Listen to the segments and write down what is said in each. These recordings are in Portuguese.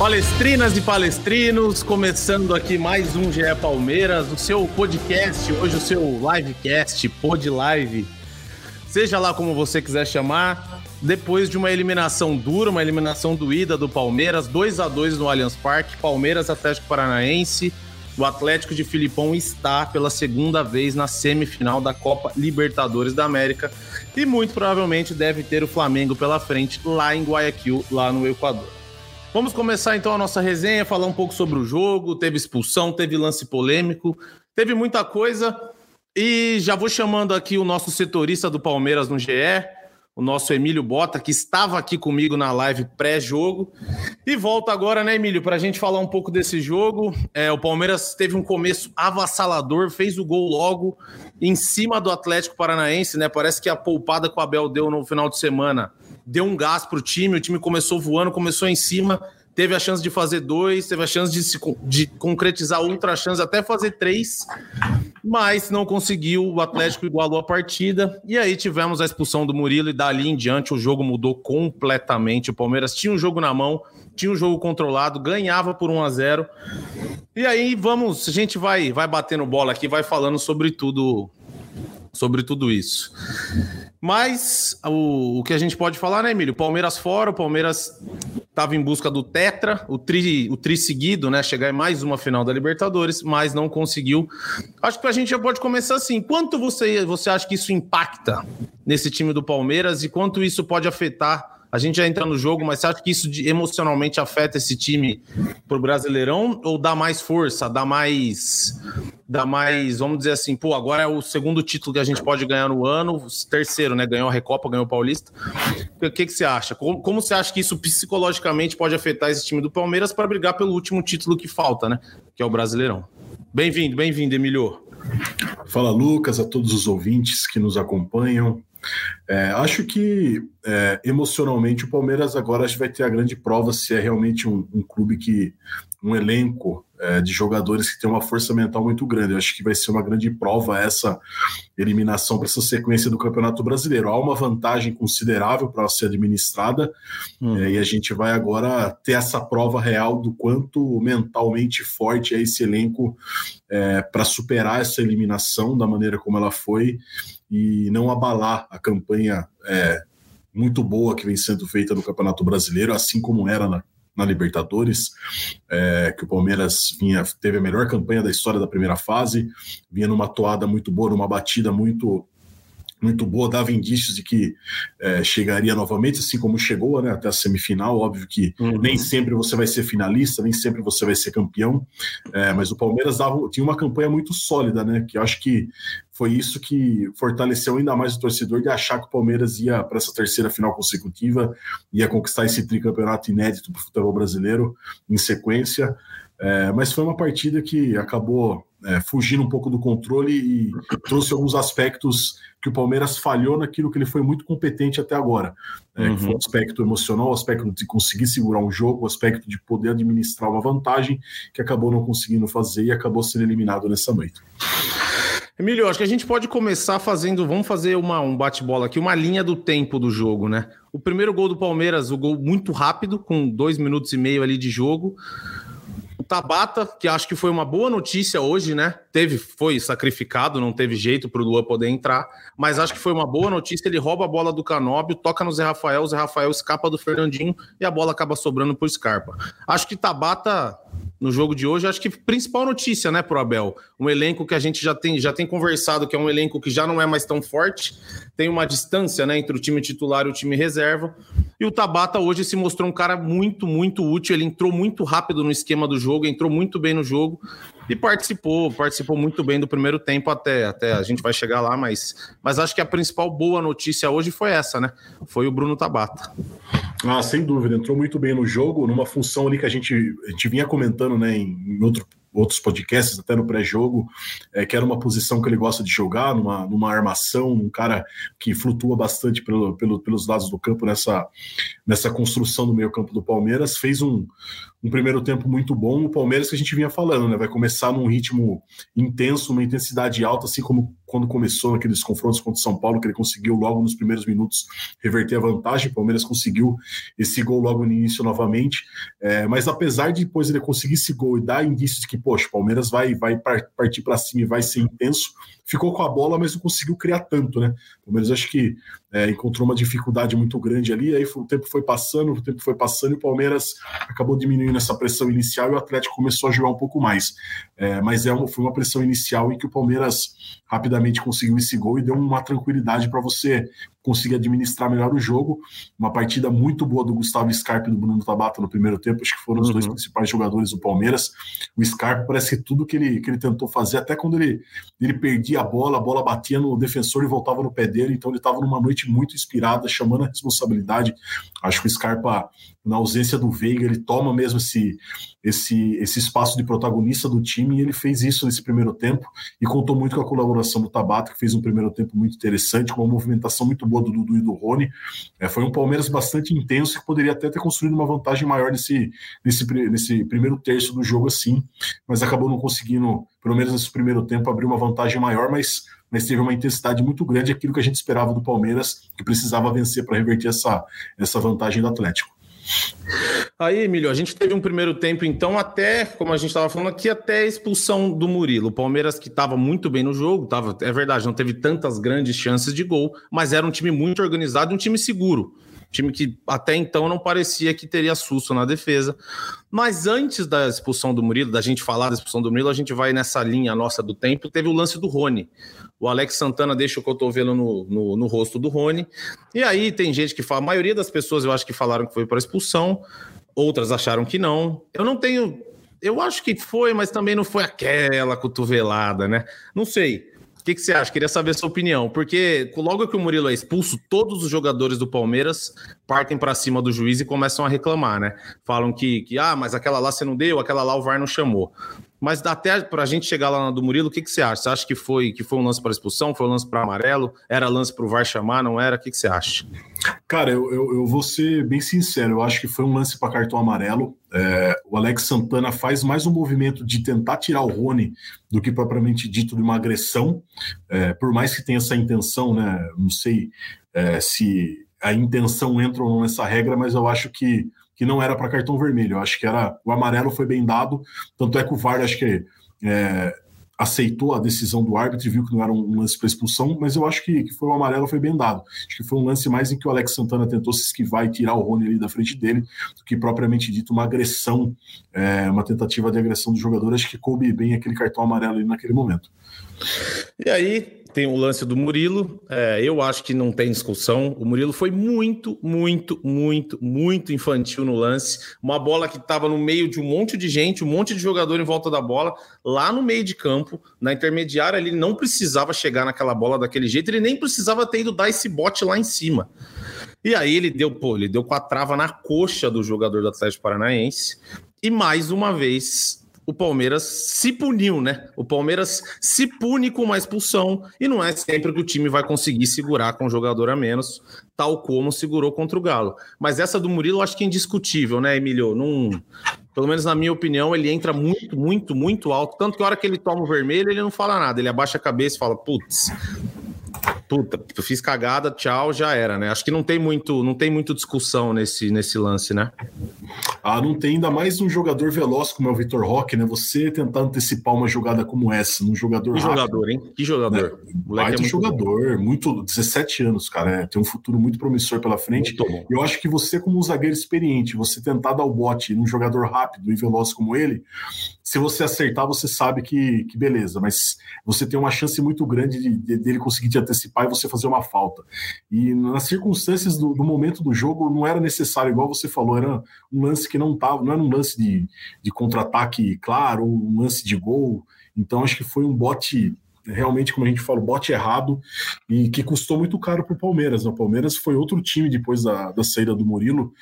Palestrinas e palestrinos, começando aqui mais um GE Palmeiras, o seu podcast, hoje o seu livecast, pod live, seja lá como você quiser chamar, depois de uma eliminação dura, uma eliminação doída do Palmeiras, 2 a 2 no Allianz Parque, Palmeiras Atlético Paranaense, o Atlético de Filipão está pela segunda vez na semifinal da Copa Libertadores da América e muito provavelmente deve ter o Flamengo pela frente lá em Guayaquil, lá no Equador. Vamos começar então a nossa resenha, falar um pouco sobre o jogo. Teve expulsão, teve lance polêmico, teve muita coisa. E já vou chamando aqui o nosso setorista do Palmeiras no GE, o nosso Emílio Bota, que estava aqui comigo na live pré-jogo. E volta agora, né, Emílio, para a gente falar um pouco desse jogo. É, o Palmeiras teve um começo avassalador, fez o gol logo em cima do Atlético Paranaense, né? Parece que a poupada que o Abel deu no final de semana deu um gás para o time, o time começou voando, começou em cima, teve a chance de fazer dois, teve a chance de, se, de concretizar outra chance, até fazer três, mas não conseguiu, o Atlético igualou a partida, e aí tivemos a expulsão do Murilo, e dali em diante o jogo mudou completamente, o Palmeiras tinha um jogo na mão, tinha um jogo controlado, ganhava por 1 a 0 e aí vamos, a gente vai, vai batendo bola aqui, vai falando sobre tudo sobre tudo isso. Mas o, o, que a gente pode falar, né, Emílio? Palmeiras fora, o Palmeiras estava em busca do Tetra, o tri, o tri seguido, né? Chegar em mais uma final da Libertadores, mas não conseguiu. Acho que a gente já pode começar assim. Quanto você, você acha que isso impacta nesse time do Palmeiras e quanto isso pode afetar a gente já entra no jogo, mas você acha que isso emocionalmente afeta esse time pro Brasileirão ou dá mais força, dá mais dá mais, vamos dizer assim, pô, agora é o segundo título que a gente pode ganhar no ano, terceiro, né? Ganhou a Recopa, ganhou o Paulista. O que, que você acha? Como, como você acha que isso psicologicamente pode afetar esse time do Palmeiras para brigar pelo último título que falta, né? Que é o Brasileirão. Bem-vindo, bem-vindo, Emilio. Fala, Lucas, a todos os ouvintes que nos acompanham. É, acho que é, emocionalmente o Palmeiras agora vai ter a grande prova se é realmente um, um clube que um elenco é, de jogadores que tem uma força mental muito grande. Eu acho que vai ser uma grande prova essa eliminação para essa sequência do Campeonato Brasileiro. Há uma vantagem considerável para ser administrada hum. é, e a gente vai agora ter essa prova real do quanto mentalmente forte é esse elenco é, para superar essa eliminação da maneira como ela foi e não abalar a campanha é, muito boa que vem sendo feita no Campeonato Brasileiro, assim como era na, na Libertadores, é, que o Palmeiras vinha, teve a melhor campanha da história da primeira fase, vinha numa toada muito boa, numa batida muito muito boa, dava indícios de que é, chegaria novamente, assim como chegou né, até a semifinal. Óbvio que uhum. nem sempre você vai ser finalista, nem sempre você vai ser campeão, é, mas o Palmeiras dava, tinha uma campanha muito sólida, né? Que eu acho que foi isso que fortaleceu ainda mais o torcedor de achar que o Palmeiras ia para essa terceira final consecutiva, ia conquistar esse tricampeonato inédito para o futebol brasileiro em sequência. É, mas foi uma partida que acabou é, fugindo um pouco do controle e trouxe alguns aspectos que o Palmeiras falhou naquilo que ele foi muito competente até agora. É, uhum. Que foi o aspecto emocional, o aspecto de conseguir segurar um jogo, o aspecto de poder administrar uma vantagem, que acabou não conseguindo fazer e acabou sendo eliminado nessa noite. Emílio, acho que a gente pode começar fazendo, vamos fazer uma, um bate-bola aqui, uma linha do tempo do jogo, né? O primeiro gol do Palmeiras, o gol muito rápido, com dois minutos e meio ali de jogo. Tabata, que acho que foi uma boa notícia hoje, né? Teve, foi sacrificado, não teve jeito para o Luan poder entrar, mas acho que foi uma boa notícia. Ele rouba a bola do Canóbio, toca no Zé Rafael, o Zé Rafael escapa do Fernandinho e a bola acaba sobrando para o Scarpa. Acho que Tabata no jogo de hoje. Acho que principal notícia, né, pro Abel. Um elenco que a gente já tem, já tem conversado, que é um elenco que já não é mais tão forte, tem uma distância, né, entre o time titular e o time reserva. E o Tabata hoje se mostrou um cara muito, muito útil. Ele entrou muito rápido no esquema do jogo, entrou muito bem no jogo e participou, participou muito bem do primeiro tempo até, até a gente vai chegar lá, mas, mas acho que a principal boa notícia hoje foi essa, né? Foi o Bruno Tabata. Ah, sem dúvida, entrou muito bem no jogo, numa função ali que a gente, a gente vinha comentando né, em, outro outros podcasts, até no pré-jogo, é, que era uma posição que ele gosta de jogar, numa, numa armação, um cara que flutua bastante pelo, pelo, pelos lados do campo nessa, nessa construção do meio campo do Palmeiras. Fez um, um primeiro tempo muito bom. O Palmeiras que a gente vinha falando, né? Vai começar num ritmo intenso, uma intensidade alta, assim como quando começou naqueles confrontos contra o São Paulo, que ele conseguiu logo nos primeiros minutos reverter a vantagem. O Palmeiras conseguiu esse gol logo no início novamente. É, mas apesar de depois ele conseguir esse gol e dar indícios de que, poxa, o Palmeiras vai, vai partir para cima e vai ser intenso, ficou com a bola, mas não conseguiu criar tanto, né? O Palmeiras acho que é, encontrou uma dificuldade muito grande ali, aí o tempo foi passando, o tempo foi passando e o Palmeiras acabou diminuindo essa pressão inicial e o Atlético começou a jogar um pouco mais. É, mas é uma, foi uma pressão inicial em que o Palmeiras rapidamente conseguiu esse gol e deu uma tranquilidade para você conseguir administrar melhor o jogo. Uma partida muito boa do Gustavo Scarpa e do Bruno Tabata no primeiro tempo, acho que foram os uhum. dois principais jogadores do Palmeiras. O Scarpa parece que tudo que ele, que ele tentou fazer, até quando ele, ele perdia a bola, a bola batia no defensor e voltava no pé dele, então ele estava numa noite muito inspirada, chamando a responsabilidade. Acho que o Scarpa na ausência do Veiga, ele toma mesmo esse, esse, esse espaço de protagonista do time e ele fez isso nesse primeiro tempo e contou muito com a colaboração do Tabata, que fez um primeiro tempo muito interessante, com uma movimentação muito boa do Dudu e do Rony. É, foi um Palmeiras bastante intenso que poderia até ter construído uma vantagem maior nesse, nesse, nesse primeiro terço do jogo assim, mas acabou não conseguindo, pelo menos nesse primeiro tempo, abrir uma vantagem maior, mas mas teve uma intensidade muito grande, aquilo que a gente esperava do Palmeiras, que precisava vencer para reverter essa, essa vantagem do Atlético. Aí, Emílio, a gente teve um primeiro tempo, então, até, como a gente estava falando aqui, até a expulsão do Murilo. O Palmeiras, que estava muito bem no jogo, tava, é verdade, não teve tantas grandes chances de gol, mas era um time muito organizado e um time seguro. Time que até então não parecia que teria susto na defesa. Mas antes da expulsão do Murilo, da gente falar da expulsão do Murilo, a gente vai nessa linha nossa do tempo. Teve o lance do Rony. O Alex Santana deixa o cotovelo no, no, no rosto do Rony. E aí tem gente que fala, a maioria das pessoas eu acho que falaram que foi para expulsão, outras acharam que não. Eu não tenho. Eu acho que foi, mas também não foi aquela cotovelada, né? Não sei. O que, que, você acha? Queria saber a sua opinião, porque logo que o Murilo é expulso, todos os jogadores do Palmeiras partem para cima do juiz e começam a reclamar, né? Falam que, que, ah, mas aquela lá você não deu, aquela lá o VAR não chamou. Mas até para a gente chegar lá na do Murilo, o que, que você acha? Você acha que foi, que foi um lance para expulsão? Foi um lance para amarelo? Era lance para o VAR chamar? Não era? O que, que você acha? Cara, eu, eu, eu, vou ser bem sincero. Eu acho que foi um lance para cartão amarelo. É, o Alex Santana faz mais um movimento de tentar tirar o Rony do que propriamente dito de uma agressão. É, por mais que tenha essa intenção, né? Não sei é, se a intenção entra ou não nessa regra, mas eu acho que que não era para cartão vermelho. Eu acho que era o amarelo foi bem dado, tanto é que o VAR acho que é, aceitou a decisão do árbitro e viu que não era um lance para expulsão, mas eu acho que, que foi o amarelo foi bem dado. Acho que foi um lance mais em que o Alex Santana tentou se esquivar e tirar o Rony ali da frente dele, do que propriamente dito uma agressão, é, uma tentativa de agressão do jogador. Acho que coube bem aquele cartão amarelo ali naquele momento. E aí, tem o lance do Murilo. É, eu acho que não tem discussão. O Murilo foi muito, muito, muito, muito infantil no lance. Uma bola que estava no meio de um monte de gente, um monte de jogador em volta da bola, lá no meio de campo, na intermediária, ele não precisava chegar naquela bola daquele jeito, ele nem precisava ter ido dar esse bote lá em cima. E aí ele deu, pô, ele deu com a trava na coxa do jogador do Atlético Paranaense. E mais uma vez o Palmeiras se puniu, né? O Palmeiras se pune com uma expulsão e não é sempre que o time vai conseguir segurar com um jogador a menos, tal como segurou contra o Galo. Mas essa do Murilo acho que é indiscutível, né, Emílio? Num, pelo menos na minha opinião, ele entra muito, muito, muito alto. Tanto que a hora que ele toma o vermelho, ele não fala nada. Ele abaixa a cabeça e fala: putz, puta, fiz cagada, tchau, já era, né? Acho que não tem muito, não tem muito discussão nesse, nesse lance, né? Ah, não tem ainda mais um jogador veloz como é o Vitor Roque, né? Você tentar antecipar uma jogada como essa, num jogador Que rápido, jogador, hein? Que jogador. Né? Baita é muito jogador, bom. muito 17 anos, cara, é, tem um futuro muito promissor pela frente. Eu acho que você como um zagueiro experiente, você tentar dar o bote num jogador rápido e veloz como ele, se você acertar, você sabe que, que beleza, mas você tem uma chance muito grande de, de, dele conseguir te antecipar e você fazer uma falta. E nas circunstâncias do, do, momento do jogo, não era necessário, igual você falou, era um lance que não estava, não era um lance de, de contra-ataque claro, um lance de gol. Então acho que foi um bote realmente, como a gente fala, bote errado e que custou muito caro para o Palmeiras. Né? O Palmeiras foi outro time depois da, da saída do Murilo,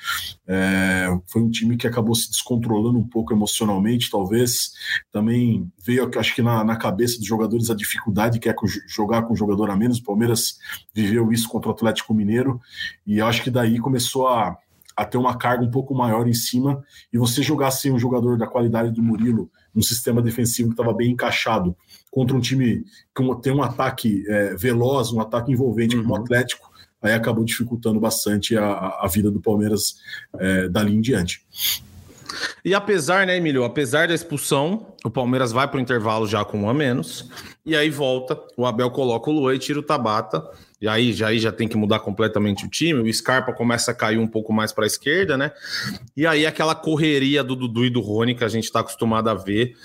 é, foi um time que acabou se descontrolando um pouco emocionalmente, talvez. Também veio, acho que na, na cabeça dos jogadores a dificuldade que é jogar com um jogador a menos. O Palmeiras viveu isso contra o Atlético Mineiro e acho que daí começou a a ter uma carga um pouco maior em cima e você jogar sem um jogador da qualidade do Murilo, um sistema defensivo que estava bem encaixado, contra um time que tem um ataque é, veloz, um ataque envolvente uhum. como o Atlético, aí acabou dificultando bastante a, a vida do Palmeiras é, dali em diante. E apesar, né, Emílio, apesar da expulsão, o Palmeiras vai para o intervalo já com um a menos, e aí volta, o Abel coloca o Luan e tira o Tabata, e aí já, aí já tem que mudar completamente o time. O Scarpa começa a cair um pouco mais para a esquerda, né? E aí aquela correria do Dudu e do Rony que a gente está acostumado a ver.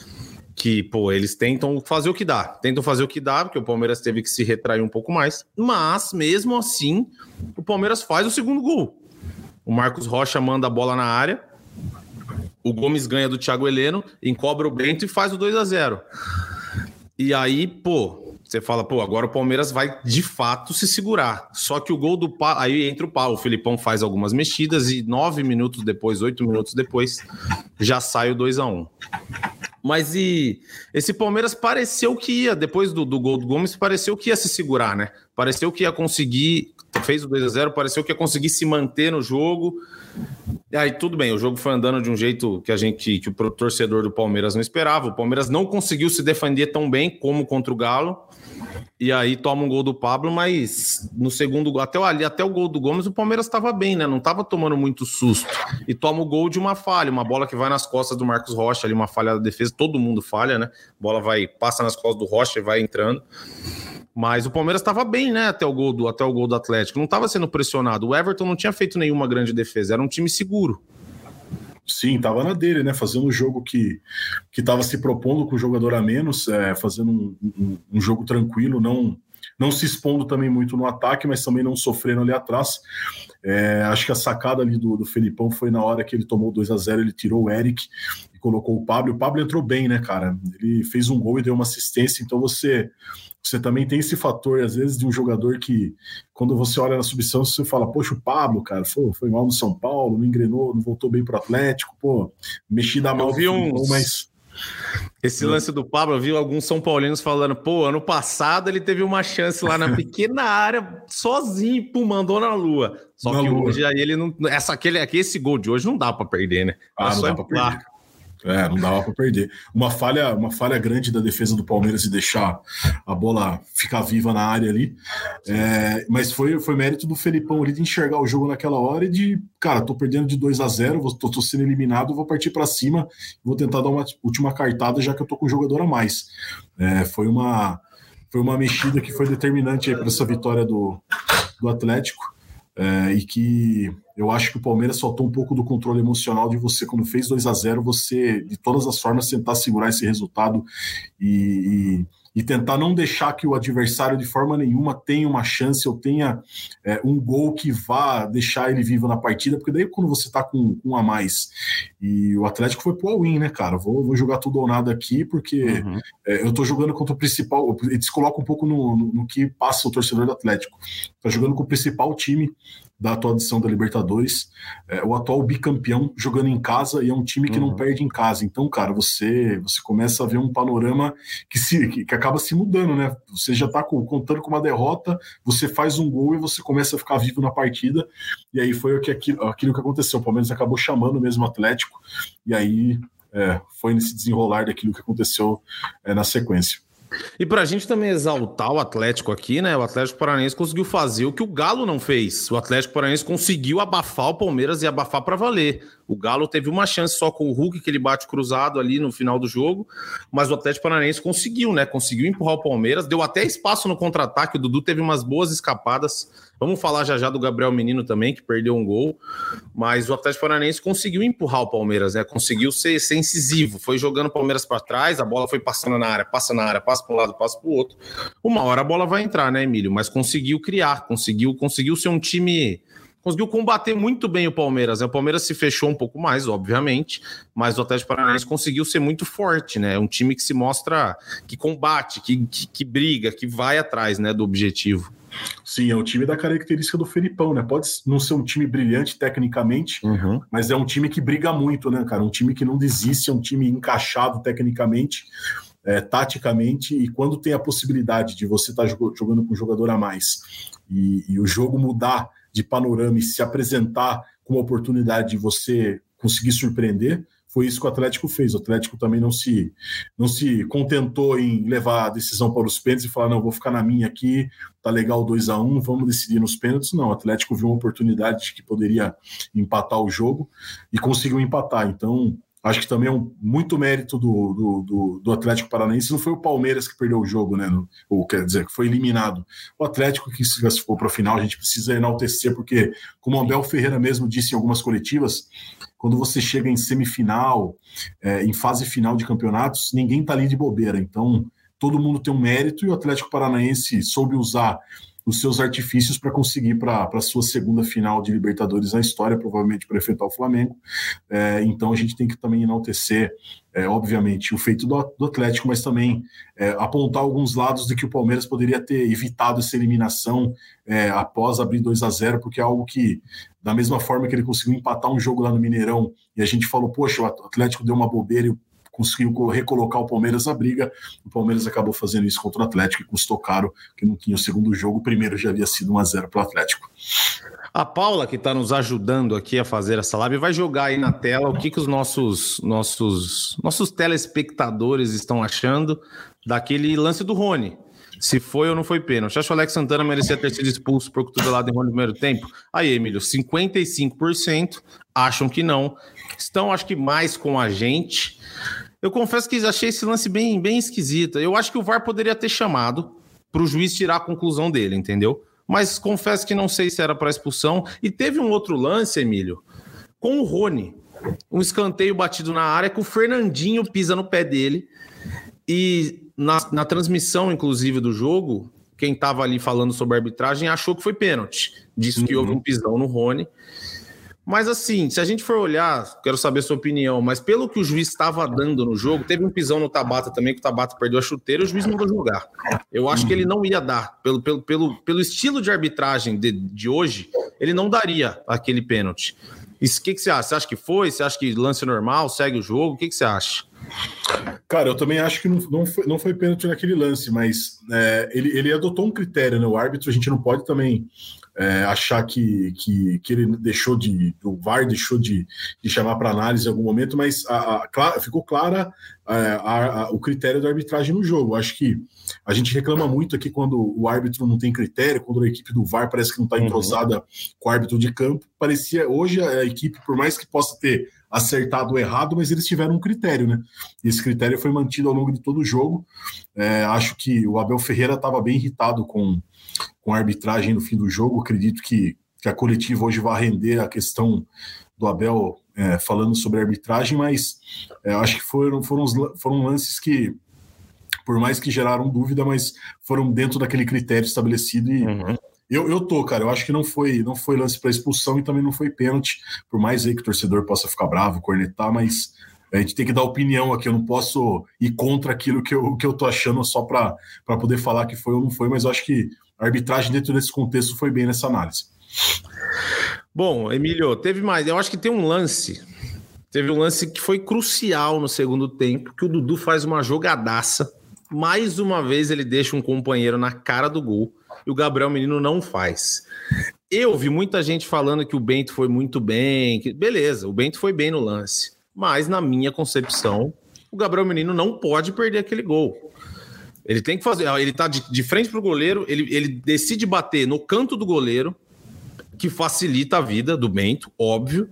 Que, pô, eles tentam fazer o que dá. Tentam fazer o que dá, porque o Palmeiras teve que se retrair um pouco mais. Mas, mesmo assim, o Palmeiras faz o segundo gol. O Marcos Rocha manda a bola na área. O Gomes ganha do Thiago Heleno, encobra o Bento e faz o 2 a 0 E aí, pô, você fala, pô, agora o Palmeiras vai de fato se segurar. Só que o gol do Paulo, aí entra o Paulo, o Filipão faz algumas mexidas e nove minutos depois, oito minutos depois, já sai o 2 a 1 um. Mas e esse Palmeiras pareceu que ia, depois do, do gol do Gomes, pareceu que ia se segurar, né? Pareceu que ia conseguir, fez o 2 a 0 pareceu que ia conseguir se manter no jogo. E aí tudo bem, o jogo foi andando de um jeito que a gente, que o torcedor do Palmeiras não esperava. O Palmeiras não conseguiu se defender tão bem como contra o Galo. E aí toma um gol do Pablo, mas no segundo até ali, até o gol do Gomes, o Palmeiras estava bem, né? Não estava tomando muito susto. E toma o gol de uma falha, uma bola que vai nas costas do Marcos Rocha, ali uma falha da defesa, todo mundo falha, né? Bola vai passa nas costas do Rocha e vai entrando. Mas o Palmeiras estava bem, né, até o gol do até o gol do Atlético. Não estava sendo pressionado. O Everton não tinha feito nenhuma grande defesa, era um time seguro. Sim, estava na dele, né? Fazendo um jogo que estava se propondo com o jogador a menos, é, fazendo um, um, um, jogo tranquilo, não, não se expondo também muito no ataque, mas também não sofrendo ali atrás. É, acho que a sacada ali do, do Felipão foi na hora que ele tomou 2 a 0 ele tirou o Eric e colocou o Pablo. O Pablo entrou bem, né, cara? Ele fez um gol e deu uma assistência, então você você também tem esse fator, às vezes, de um jogador que, quando você olha na substância, você fala, poxa, o Pablo, cara, foi, foi mal no São Paulo, não engrenou, não voltou bem pro Atlético, pô, mexi da mal, vi uns... mas. Esse lance do Pablo, eu vi alguns São Paulinos falando, pô, ano passado ele teve uma chance lá na pequena área, sozinho, pô, mandou na lua. Só na que lua. hoje aí ele não. Essa, aquele, aqui, esse gol de hoje não dá para perder, né? Ah, é não dá pra perder. É, não dava para perder. Uma falha, uma falha grande da defesa do Palmeiras de deixar a bola ficar viva na área ali. É, mas foi, foi mérito do Felipão ali de enxergar o jogo naquela hora e de, cara, tô perdendo de 2 a 0 tô, tô sendo eliminado, vou partir para cima, vou tentar dar uma última cartada já que eu tô com o jogador a mais. É, foi uma foi uma mexida que foi determinante para essa vitória do, do Atlético é, e que eu acho que o Palmeiras soltou um pouco do controle emocional de você, quando fez 2 a 0 você, de todas as formas, tentar segurar esse resultado e, e e tentar não deixar que o adversário de forma nenhuma tenha uma chance ou tenha é, um gol que vá deixar ele vivo na partida, porque daí quando você tá com, com um a mais e o Atlético foi pro all-in, né, cara? Vou, vou jogar tudo ou nada aqui, porque uhum. é, eu tô jogando contra o principal, eles colocam um pouco no, no, no que passa o torcedor do Atlético. Tá jogando com o principal time da atual edição da Libertadores, é, o atual bicampeão jogando em casa e é um time que uhum. não perde em casa. Então, cara, você você começa a ver um panorama que se que, que acaba se mudando, né? Você já tá com, contando com uma derrota, você faz um gol e você começa a ficar vivo na partida. E aí foi o que aquilo, aquilo que aconteceu. O Palmeiras acabou chamando mesmo o Atlético e aí é, foi nesse desenrolar daquilo que aconteceu é, na sequência. E para a gente também exaltar o Atlético aqui, né? O Atlético Paranaense conseguiu fazer o que o Galo não fez. O Atlético Paranaense conseguiu abafar o Palmeiras e abafar para valer. O Galo teve uma chance só com o Hulk, que ele bate cruzado ali no final do jogo, mas o Atlético Paranaense conseguiu, né? Conseguiu empurrar o Palmeiras, deu até espaço no contra-ataque. O Dudu teve umas boas escapadas. Vamos falar já já do Gabriel Menino também, que perdeu um gol, mas o Atlético Paranaense conseguiu empurrar o Palmeiras, né? Conseguiu ser, ser incisivo, foi jogando o Palmeiras para trás, a bola foi passando na área, passa na área, passa para um lado, passa para o outro. Uma hora a bola vai entrar, né, Emílio? Mas conseguiu criar, conseguiu, conseguiu ser um time conseguiu combater muito bem o Palmeiras. Né? O Palmeiras se fechou um pouco mais, obviamente, mas o Atlético Paranaense conseguiu ser muito forte, né? É um time que se mostra, que combate, que, que, que briga, que vai atrás né, do objetivo. Sim, é o time da característica do Felipão, né? Pode não ser um time brilhante tecnicamente, uhum. mas é um time que briga muito, né, cara? Um time que não desiste, é um time encaixado tecnicamente, é, taticamente, e quando tem a possibilidade de você estar tá jogando com um jogador a mais e, e o jogo mudar de panorama e se apresentar com a oportunidade de você conseguir surpreender, foi isso que o Atlético fez. O Atlético também não se, não se contentou em levar a decisão para os pênaltis e falar: não, vou ficar na minha aqui, tá legal 2 a 1 um, vamos decidir nos pênaltis. Não, o Atlético viu uma oportunidade de que poderia empatar o jogo e conseguiu empatar. Então, Acho que também é um, muito mérito do, do, do, do, Atlético Paranaense. Não foi o Palmeiras que perdeu o jogo, né? No, ou quer dizer, que foi eliminado. O Atlético que se classificou para a final, a gente precisa enaltecer, porque, como o Abel Ferreira mesmo disse em algumas coletivas, quando você chega em semifinal, é, em fase final de campeonatos, ninguém está ali de bobeira. Então, todo mundo tem um mérito e o Atlético Paranaense soube usar os seus artifícios para conseguir para a sua segunda final de Libertadores na história, provavelmente para enfrentar o Flamengo. É, então a gente tem que também enaltecer, é, obviamente, o feito do, do Atlético, mas também é, apontar alguns lados de que o Palmeiras poderia ter evitado essa eliminação é, após abrir 2 a 0 porque é algo que, da mesma forma que ele conseguiu empatar um jogo lá no Mineirão, e a gente falou, poxa, o Atlético deu uma bobeira e o conseguiu recolocar o Palmeiras na briga. O Palmeiras acabou fazendo isso contra o Atlético e custou caro, que não tinha o segundo jogo. O primeiro já havia sido 1 a 0 para o Atlético. A Paula, que está nos ajudando aqui a fazer essa live, vai jogar aí na tela o que, que os nossos, nossos, nossos telespectadores estão achando daquele lance do Rony. Se foi ou não foi pênalti. Acho que o Alex Santana merecia ter sido expulso por cotovelado em Rony no primeiro tempo? Aí, Emílio, 55% acham que não. Estão, acho que, mais com a gente. Eu confesso que achei esse lance bem, bem esquisito. Eu acho que o VAR poderia ter chamado para o juiz tirar a conclusão dele, entendeu? Mas confesso que não sei se era para expulsão. E teve um outro lance, Emílio, com o Rony. Um escanteio batido na área que o Fernandinho pisa no pé dele. E na, na transmissão, inclusive, do jogo, quem estava ali falando sobre a arbitragem achou que foi pênalti. Disse uhum. que houve um pisão no Rony. Mas assim, se a gente for olhar, quero saber a sua opinião, mas pelo que o juiz estava dando no jogo, teve um pisão no Tabata também, que o Tabata perdeu a chuteira e o juiz não vai julgar. Eu acho que ele não ia dar, pelo, pelo, pelo, pelo estilo de arbitragem de, de hoje, ele não daria aquele pênalti. O que, que você acha? Você acha que foi? Você acha que lance normal, segue o jogo? O que, que você acha? Cara, eu também acho que não, não, foi, não foi pênalti naquele lance, mas é, ele, ele adotou um critério, né? O árbitro, a gente não pode também é, achar que, que, que ele deixou de. O VAR deixou de, de chamar para análise em algum momento, mas a, a, ficou clara é, a, o critério da arbitragem no jogo. Acho que a gente reclama muito aqui quando o árbitro não tem critério, quando a equipe do VAR parece que não está entrosada uhum. com o árbitro de campo. Parecia hoje a equipe, por mais que possa ter acertado ou errado, mas eles tiveram um critério, né? E esse critério foi mantido ao longo de todo o jogo. É, acho que o Abel Ferreira estava bem irritado com, com a arbitragem no fim do jogo. Acredito que, que a coletiva hoje vai render a questão do Abel é, falando sobre arbitragem, mas é, acho que foram, foram, foram lances que, por mais que geraram dúvida, mas foram dentro daquele critério estabelecido e. Uhum eu, eu tô, cara. Eu acho que não foi, não foi lance para expulsão e também não foi pênalti. Por mais aí que o torcedor possa ficar bravo, cornetar, mas a gente tem que dar opinião aqui. Eu não posso ir contra aquilo que eu, que eu tô achando só para poder falar que foi ou não foi, mas eu acho que a arbitragem dentro desse contexto foi bem nessa análise. Bom, Emílio, teve mais. Eu acho que tem um lance. Teve um lance que foi crucial no segundo tempo, que o Dudu faz uma jogadaça. Mais uma vez ele deixa um companheiro na cara do gol e o Gabriel Menino não faz. Eu vi muita gente falando que o Bento foi muito bem, que beleza, o Bento foi bem no lance, mas na minha concepção, o Gabriel Menino não pode perder aquele gol. Ele tem que fazer, ele tá de, de frente pro goleiro, ele, ele decide bater no canto do goleiro, que facilita a vida do Bento, óbvio.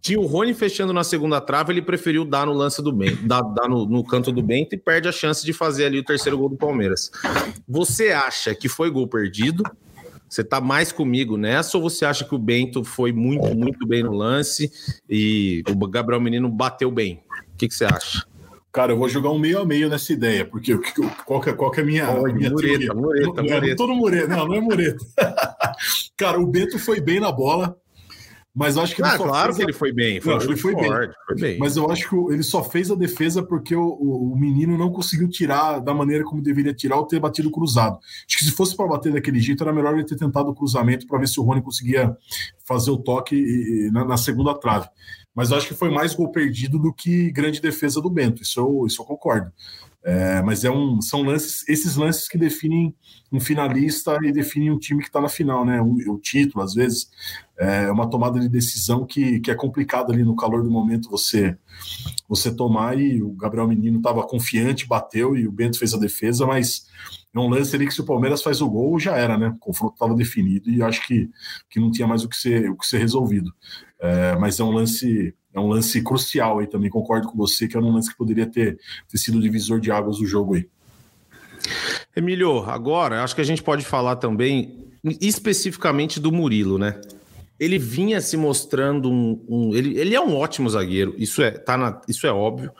Tinha o Rony fechando na segunda trave, ele preferiu dar no lance do Bento, dar, dar no, no, canto do Bento e perde a chance de fazer ali o terceiro gol do Palmeiras. Você acha que foi gol perdido? Você tá mais comigo nessa ou você acha que o Bento foi muito, muito bem no lance e o Gabriel Menino bateu bem? O que, que você acha? Cara, eu vou jogar um meio a meio nessa ideia, porque qual que, é, qual que é a minha, minha mureta? Mureta, não, mureta. Não, tô no mureta. Não, não é mureta. Cara, o Bento foi bem na bola, Mas eu acho que ele ah, claro que ele foi bem. Foi, não, ele foi, forte, bem. foi bem. Mas eu acho que ele só fez a defesa porque o, o, menino não conseguiu tirar da maneira como deveria tirar ou ter batido cruzado. Acho que se fosse para bater daquele jeito, era melhor ele ter tentado o cruzamento para ver se o Rony conseguia fazer o toque e, na, na, segunda trave. Mas eu acho que foi mais gol perdido do que grande defesa do Bento. Isso eu, isso eu concordo. É, mas é um, são lances, esses lances que definem um finalista e definem um time que está na final, né? O, o, título, às vezes, é uma tomada de decisão que, que é complicada ali no calor do momento você você tomar. E o Gabriel Menino estava confiante, bateu e o Bento fez a defesa, mas é um lance ali que se o Palmeiras faz o gol já era, né? O confronto estava definido e acho que, que não tinha mais o que ser, o que ser resolvido. É, mas é um lance é um lance crucial aí também, concordo com você, que é um lance que poderia ter, ter sido divisor de águas do jogo aí. Emílio, agora acho que a gente pode falar também especificamente do Murilo, né? Ele vinha se mostrando um. um ele, ele é um ótimo zagueiro, isso é, tá na, isso é óbvio,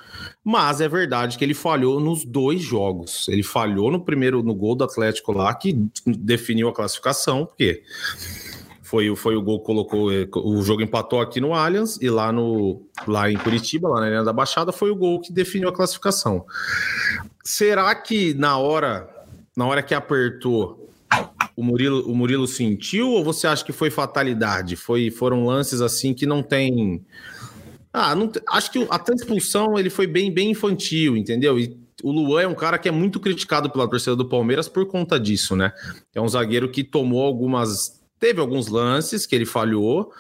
mas é verdade que ele falhou nos dois jogos. Ele falhou no primeiro, no gol do Atlético lá, que definiu a classificação, porque foi, foi o gol que colocou. Eh, o jogo empatou aqui no Allianz e lá, no, lá em Curitiba, lá na Arena da Baixada, foi o gol que definiu a classificação. Será que na hora, na hora que apertou, o Murilo, o Murilo sentiu ou você acha que foi fatalidade? Foi, foram lances assim que não tem. Ah, não, acho que a expulsão ele foi bem, bem infantil, entendeu? E o Luan é um cara que é muito criticado pela torcida do Palmeiras por conta disso, né? É um zagueiro que tomou algumas Teve alguns lances que ele falhou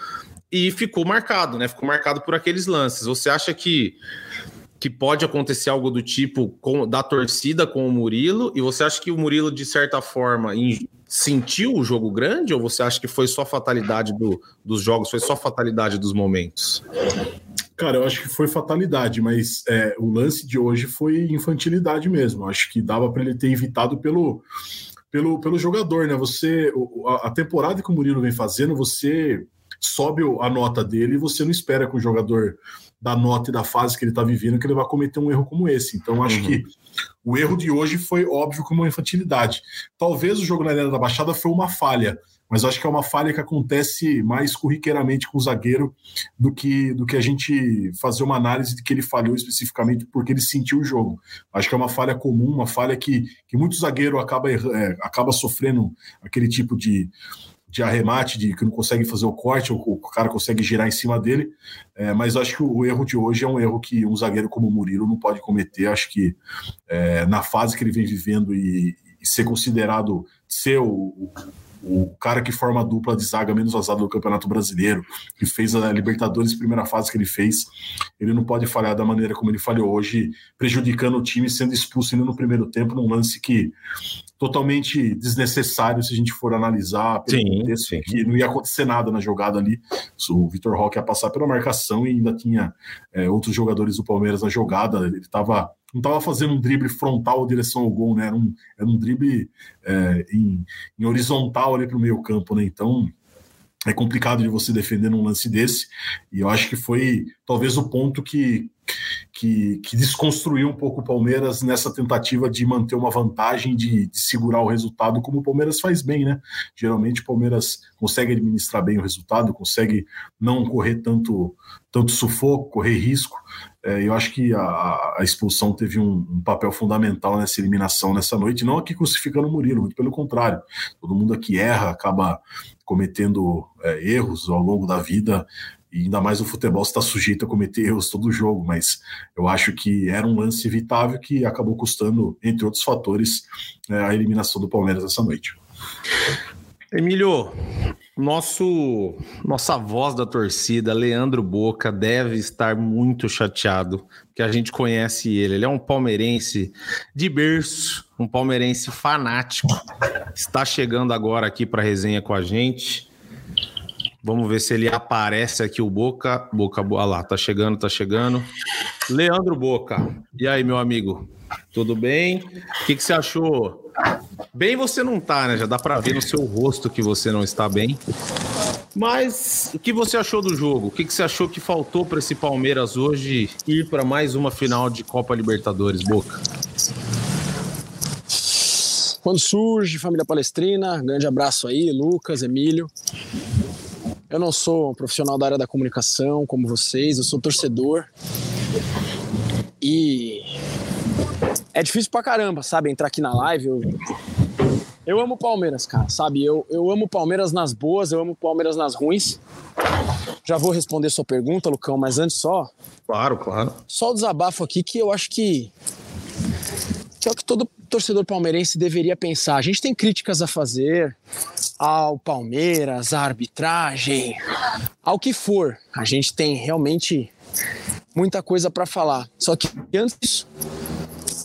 e ficou marcado, né? Ficou marcado por aqueles lances. Você acha que que pode acontecer algo do tipo com, da torcida com o Murilo? E você acha que o Murilo, de certa forma, sentiu o jogo grande? Ou você acha que foi só fatalidade do, dos jogos, foi só fatalidade dos momentos? Cara, eu acho que foi fatalidade, mas é, o lance de hoje foi infantilidade mesmo. Acho que dava para ele ter evitado pelo pelo, pelo jogador, né? Você a, temporada que o Murilo vem fazendo, você sobe a nota dele e você não espera que o jogador da nota e da fase que ele está vivendo que ele vai cometer um erro como esse. Então acho uhum. que o erro de hoje foi óbvio como uma infantilidade. Talvez o jogo na Arena da Baixada foi uma falha, mas acho que é uma falha que acontece mais corriqueiramente com o zagueiro do que, do que a gente fazer uma análise de que ele falhou especificamente porque ele sentiu o jogo. Acho que é uma falha comum, uma falha que, que muito zagueiro acaba, é, acaba sofrendo aquele tipo de, de arremate, de que não consegue fazer o corte, o, cara consegue girar em cima dele. É, mas acho que o, o, erro de hoje é um erro que um zagueiro como o Murilo não pode cometer. Acho que é, na fase que ele vem vivendo e, e ser considerado ser o, o cara que forma a dupla de zaga menos vazada do Campeonato Brasileiro, que fez a Libertadores primeira fase que ele fez, ele não pode falhar da maneira como ele falhou hoje, prejudicando o time, sendo expulso ainda no primeiro tempo, num lance que totalmente desnecessário se a gente for analisar pelo sim, contexto, sim. que não ia acontecer nada na jogada ali. O Vitor Roque ia passar pela marcação e ainda tinha é, outros jogadores do Palmeiras na jogada. Ele estava não estava fazendo um drible frontal em direção ao gol, né? Era um, era um drible é, em, em, horizontal ali para o meio campo, né? Então é complicado de você defender num lance desse. E eu acho que foi talvez o ponto que, que, que desconstruiu um pouco o Palmeiras nessa tentativa de manter uma vantagem, de, de, segurar o resultado, como o Palmeiras faz bem, né? Geralmente o Palmeiras consegue administrar bem o resultado, consegue não correr tanto, tanto sufoco, correr risco. É, eu acho que a, a expulsão teve um, um, papel fundamental nessa eliminação nessa noite, não aqui crucificando o Murilo, muito pelo contrário. Todo mundo aqui erra, acaba cometendo é, erros ao longo da vida, e ainda mais o futebol está sujeito a cometer erros todo jogo, mas eu acho que era um lance evitável que acabou custando, entre outros fatores, é, a eliminação do Palmeiras essa noite. Emílio, nosso nossa voz da torcida, Leandro Boca, deve estar muito chateado, que a gente conhece ele. Ele é um palmeirense de berço, um palmeirense fanático. Está chegando agora aqui para resenha com a gente. Vamos ver se ele aparece aqui o Boca. Boca, boa lá, tá chegando, tá chegando. Leandro Boca. E aí, meu amigo? Tudo bem? O que, que você achou? Bem, você não tá, né? Já dá para ver no seu rosto que você não está bem. Mas o que você achou do jogo? O que, que você achou que faltou para esse Palmeiras hoje ir para mais uma final de Copa Libertadores, Boca? Quando surge, família palestrina, grande abraço aí, Lucas, Emílio. Eu não sou um profissional da área da comunicação como vocês, eu sou torcedor. E é difícil pra caramba, sabe? Entrar aqui na live. Eu, eu amo Palmeiras, cara, sabe? Eu, eu amo Palmeiras nas boas, eu amo Palmeiras nas ruins. Já vou responder sua pergunta, Lucão, mas antes só. Claro, claro. Só o desabafo aqui que eu acho que. que é o que todo torcedor palmeirense deveria pensar. A gente tem críticas a fazer ao Palmeiras, à arbitragem, ao que for. A gente tem realmente muita coisa para falar. Só que antes disso,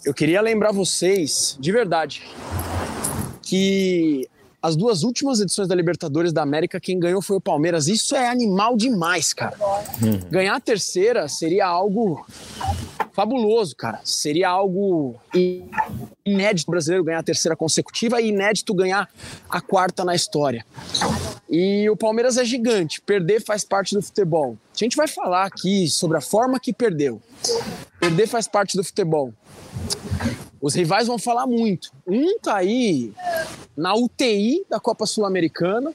eu queria lembrar vocês, de verdade, que as duas últimas edições da Libertadores da América, quem ganhou foi o Palmeiras. Isso é animal demais, cara. Ganhar a terceira seria algo fabuloso, cara. Seria algo inédito brasileiro ganhar a terceira consecutiva e inédito ganhar a quarta na história. E o Palmeiras é gigante, perder faz parte do futebol. A gente vai falar aqui sobre a forma que perdeu. Perder faz parte do futebol. Os rivais vão falar muito. Um tá aí na UTI da Copa Sul-Americana.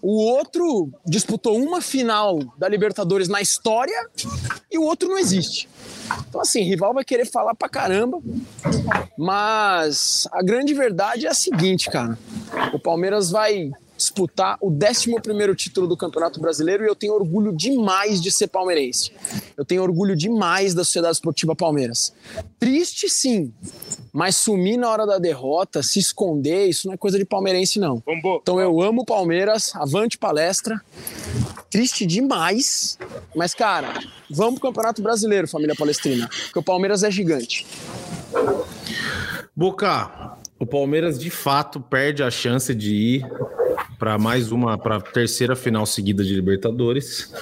O outro disputou uma final da Libertadores na história e o outro não existe. Então, assim, rival vai querer falar pra caramba. Mas a grande verdade é a seguinte, cara. O Palmeiras vai disputar o 11 título do Campeonato Brasileiro e eu tenho orgulho demais de ser palmeirense. Eu tenho orgulho demais da Sociedade Esportiva Palmeiras. Triste, sim, mas sumir na hora da derrota, se esconder, isso não é coisa de palmeirense, não. Então eu amo o Palmeiras, avante palestra. Triste demais, mas cara, vamos pro Campeonato Brasileiro, família palestrina, porque o Palmeiras é gigante. Boca, o Palmeiras de fato perde a chance de ir para mais uma, para terceira final seguida de Libertadores.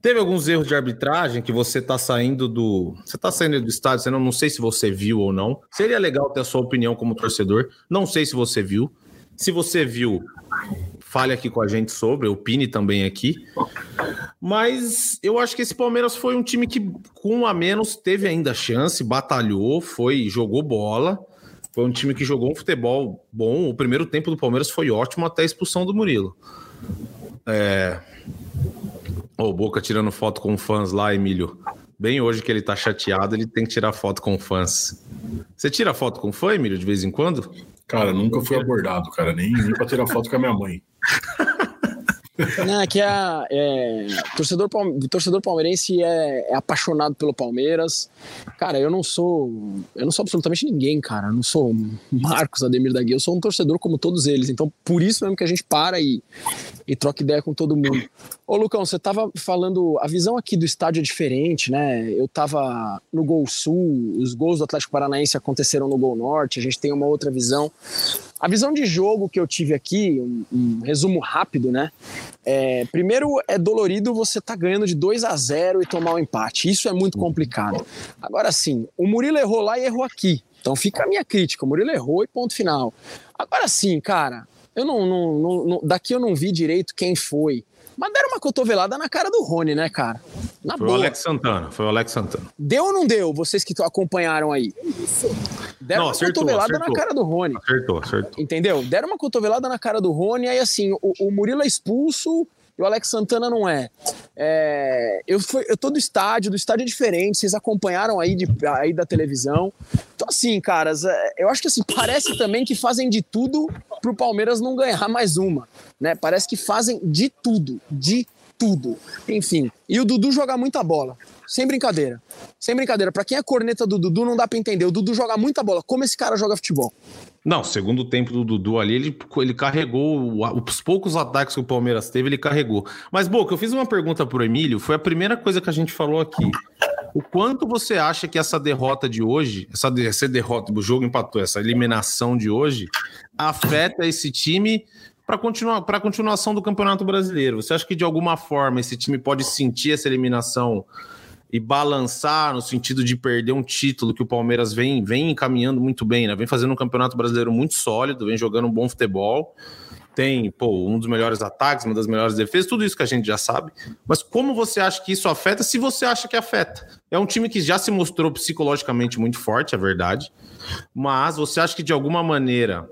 Teve alguns erros de arbitragem que você está saindo do, você tá saindo do estádio, você não, não sei se você viu ou não. Seria legal ter a sua opinião como torcedor. Não sei se você viu. Se você viu, fale aqui com a gente sobre, opine também aqui. Mas eu acho que esse Palmeiras foi um time que, com um a menos, teve ainda chance, batalhou, foi, jogou bola. Foi um time que jogou um futebol bom. O primeiro tempo do Palmeiras foi ótimo até a expulsão do Murilo. É... O Boca tirando foto com fãs lá, Emílio. Bem hoje que ele tá chateado, ele tem que tirar foto com fãs. Você tira foto com fã, Emílio, de vez em quando? Cara, nunca fui abordado, cara, nem, nem pra tirar foto com a minha mãe. Não, é que é, é torcedor, torcedor palmeirense é, é, apaixonado pelo Palmeiras. Cara, eu não sou. Eu não sou absolutamente ninguém, cara. Eu não sou Marcos Ademir da Guia. Eu sou um torcedor como todos eles. Então, por isso mesmo que a gente para e, e troca ideia com todo mundo. Ô, Lucão, você tava falando. A visão aqui do estádio é diferente, né? Eu tava no Gol Sul, os gols do Atlético Paranaense aconteceram no Gol Norte, a gente tem uma outra visão. A visão de jogo que eu tive aqui, um, um resumo rápido, né? É, primeiro, é dolorido você tá ganhando de 2 a 0 e tomar um empate. Isso é muito complicado. Agora sim, o Murilo errou lá e errou aqui. Então fica a minha crítica. O Murilo errou e ponto final. Agora sim, cara, eu não, não, não daqui eu não vi direito quem foi. Mas deram uma cotovelada na cara do Rony, né, cara? Na foi boa. o Alex Santana, foi o Alex Santana. Deu ou não deu? Vocês que acompanharam aí. Deram Não, uma acertou, cotovelada acertou. na cara do Rony. Acertou, acertou. Entendeu? Deram uma cotovelada na cara do Rony, aí assim, o, o Murilo é expulso o Alex Santana não é. É, eu, fui, eu tô do estádio, do estádio é diferente, vocês acompanharam aí, de, aí da televisão. Então, assim, caras, é, eu acho que assim, parece também que fazem de tudo pro Palmeiras não ganhar mais uma. Né? Parece que fazem de tudo, de tudo. Enfim. E o Dudu joga muita bola. Sem brincadeira. Sem brincadeira. Pra quem é corneta do Dudu, não dá pra entender. O Dudu joga muita bola. Como esse cara joga futebol? Não, segundo tempo do Dudu ali, ele, ele carregou os poucos ataques que o Palmeiras teve, ele carregou. Mas, Boca, eu fiz uma pergunta pro Emílio, foi a primeira coisa que a gente falou aqui. O quanto você acha que essa derrota de hoje, essa, essa derrota, o jogo empatou, essa eliminação de hoje, afeta esse time para continuar para a continuação do Campeonato Brasileiro? Você acha que de alguma forma esse time pode sentir essa eliminação e balançar no sentido de perder um título que o Palmeiras vem, vem encaminhando muito bem, né? Vem fazendo um campeonato brasileiro muito sólido, vem jogando um bom futebol. Tem, pô, um dos melhores ataques, uma das melhores defesas, tudo isso que a gente já sabe. Mas como você acha que isso afeta? Se você acha que afeta. É um time que já se mostrou psicologicamente muito forte, é verdade. Mas você acha que de alguma maneira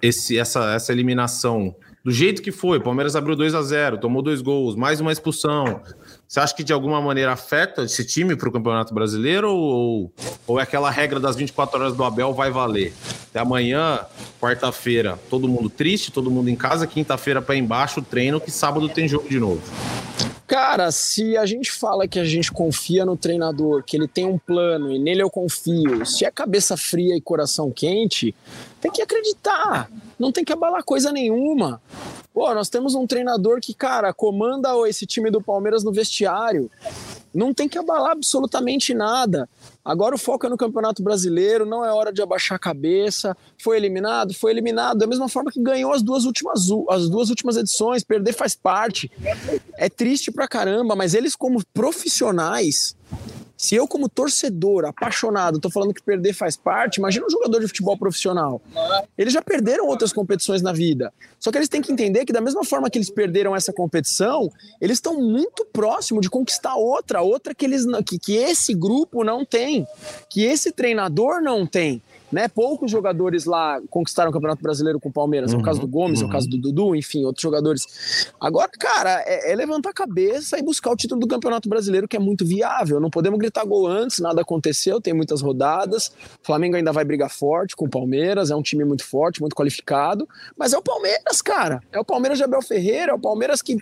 esse, essa, essa eliminação do jeito que foi, o Palmeiras abriu 2 a 0 tomou dois gols, mais uma expulsão. Você acha que de alguma maneira afeta esse time para o Campeonato Brasileiro ou, ou é aquela regra das 24 horas do Abel vai valer? Até amanhã, quarta-feira, todo mundo triste, todo mundo em casa, quinta-feira para embaixo, treino, que sábado tem jogo de novo. Cara, se a gente fala que a gente confia no treinador, que ele tem um plano e nele eu confio, se é cabeça fria e coração quente, tem que acreditar. Não tem que abalar coisa nenhuma. Pô, nós temos um treinador que, cara, comanda esse time do Palmeiras no vestiário. Não tem que abalar absolutamente nada. Agora o foco é no Campeonato Brasileiro, não é hora de abaixar a cabeça. Foi eliminado? Foi eliminado. Da mesma forma que ganhou as duas últimas, as duas últimas edições, perder faz parte. É triste pra caramba, mas eles, como profissionais, se eu, como torcedor, apaixonado, tô falando que perder faz parte, imagina um jogador de futebol profissional. Eles já perderam outras competições na vida. Só que eles têm que entender que, da mesma forma que eles perderam essa competição, eles estão muito próximo de conquistar outra, outra que, eles, que, que esse grupo não tem, que esse treinador não tem né? Poucos jogadores lá conquistaram o Campeonato Brasileiro com o Palmeiras. Uhum, é o caso do Gomes, uhum. é o caso do Dudu, enfim, outros jogadores. Agora, cara, é, é, levantar a cabeça e buscar o título do Campeonato Brasileiro, que é muito viável. Não podemos gritar gol antes, nada aconteceu, tem muitas rodadas. O Flamengo ainda vai brigar forte com o Palmeiras, é um time muito forte, muito qualificado. Mas é o Palmeiras, cara. É o Palmeiras de Abel Ferreira, é o Palmeiras que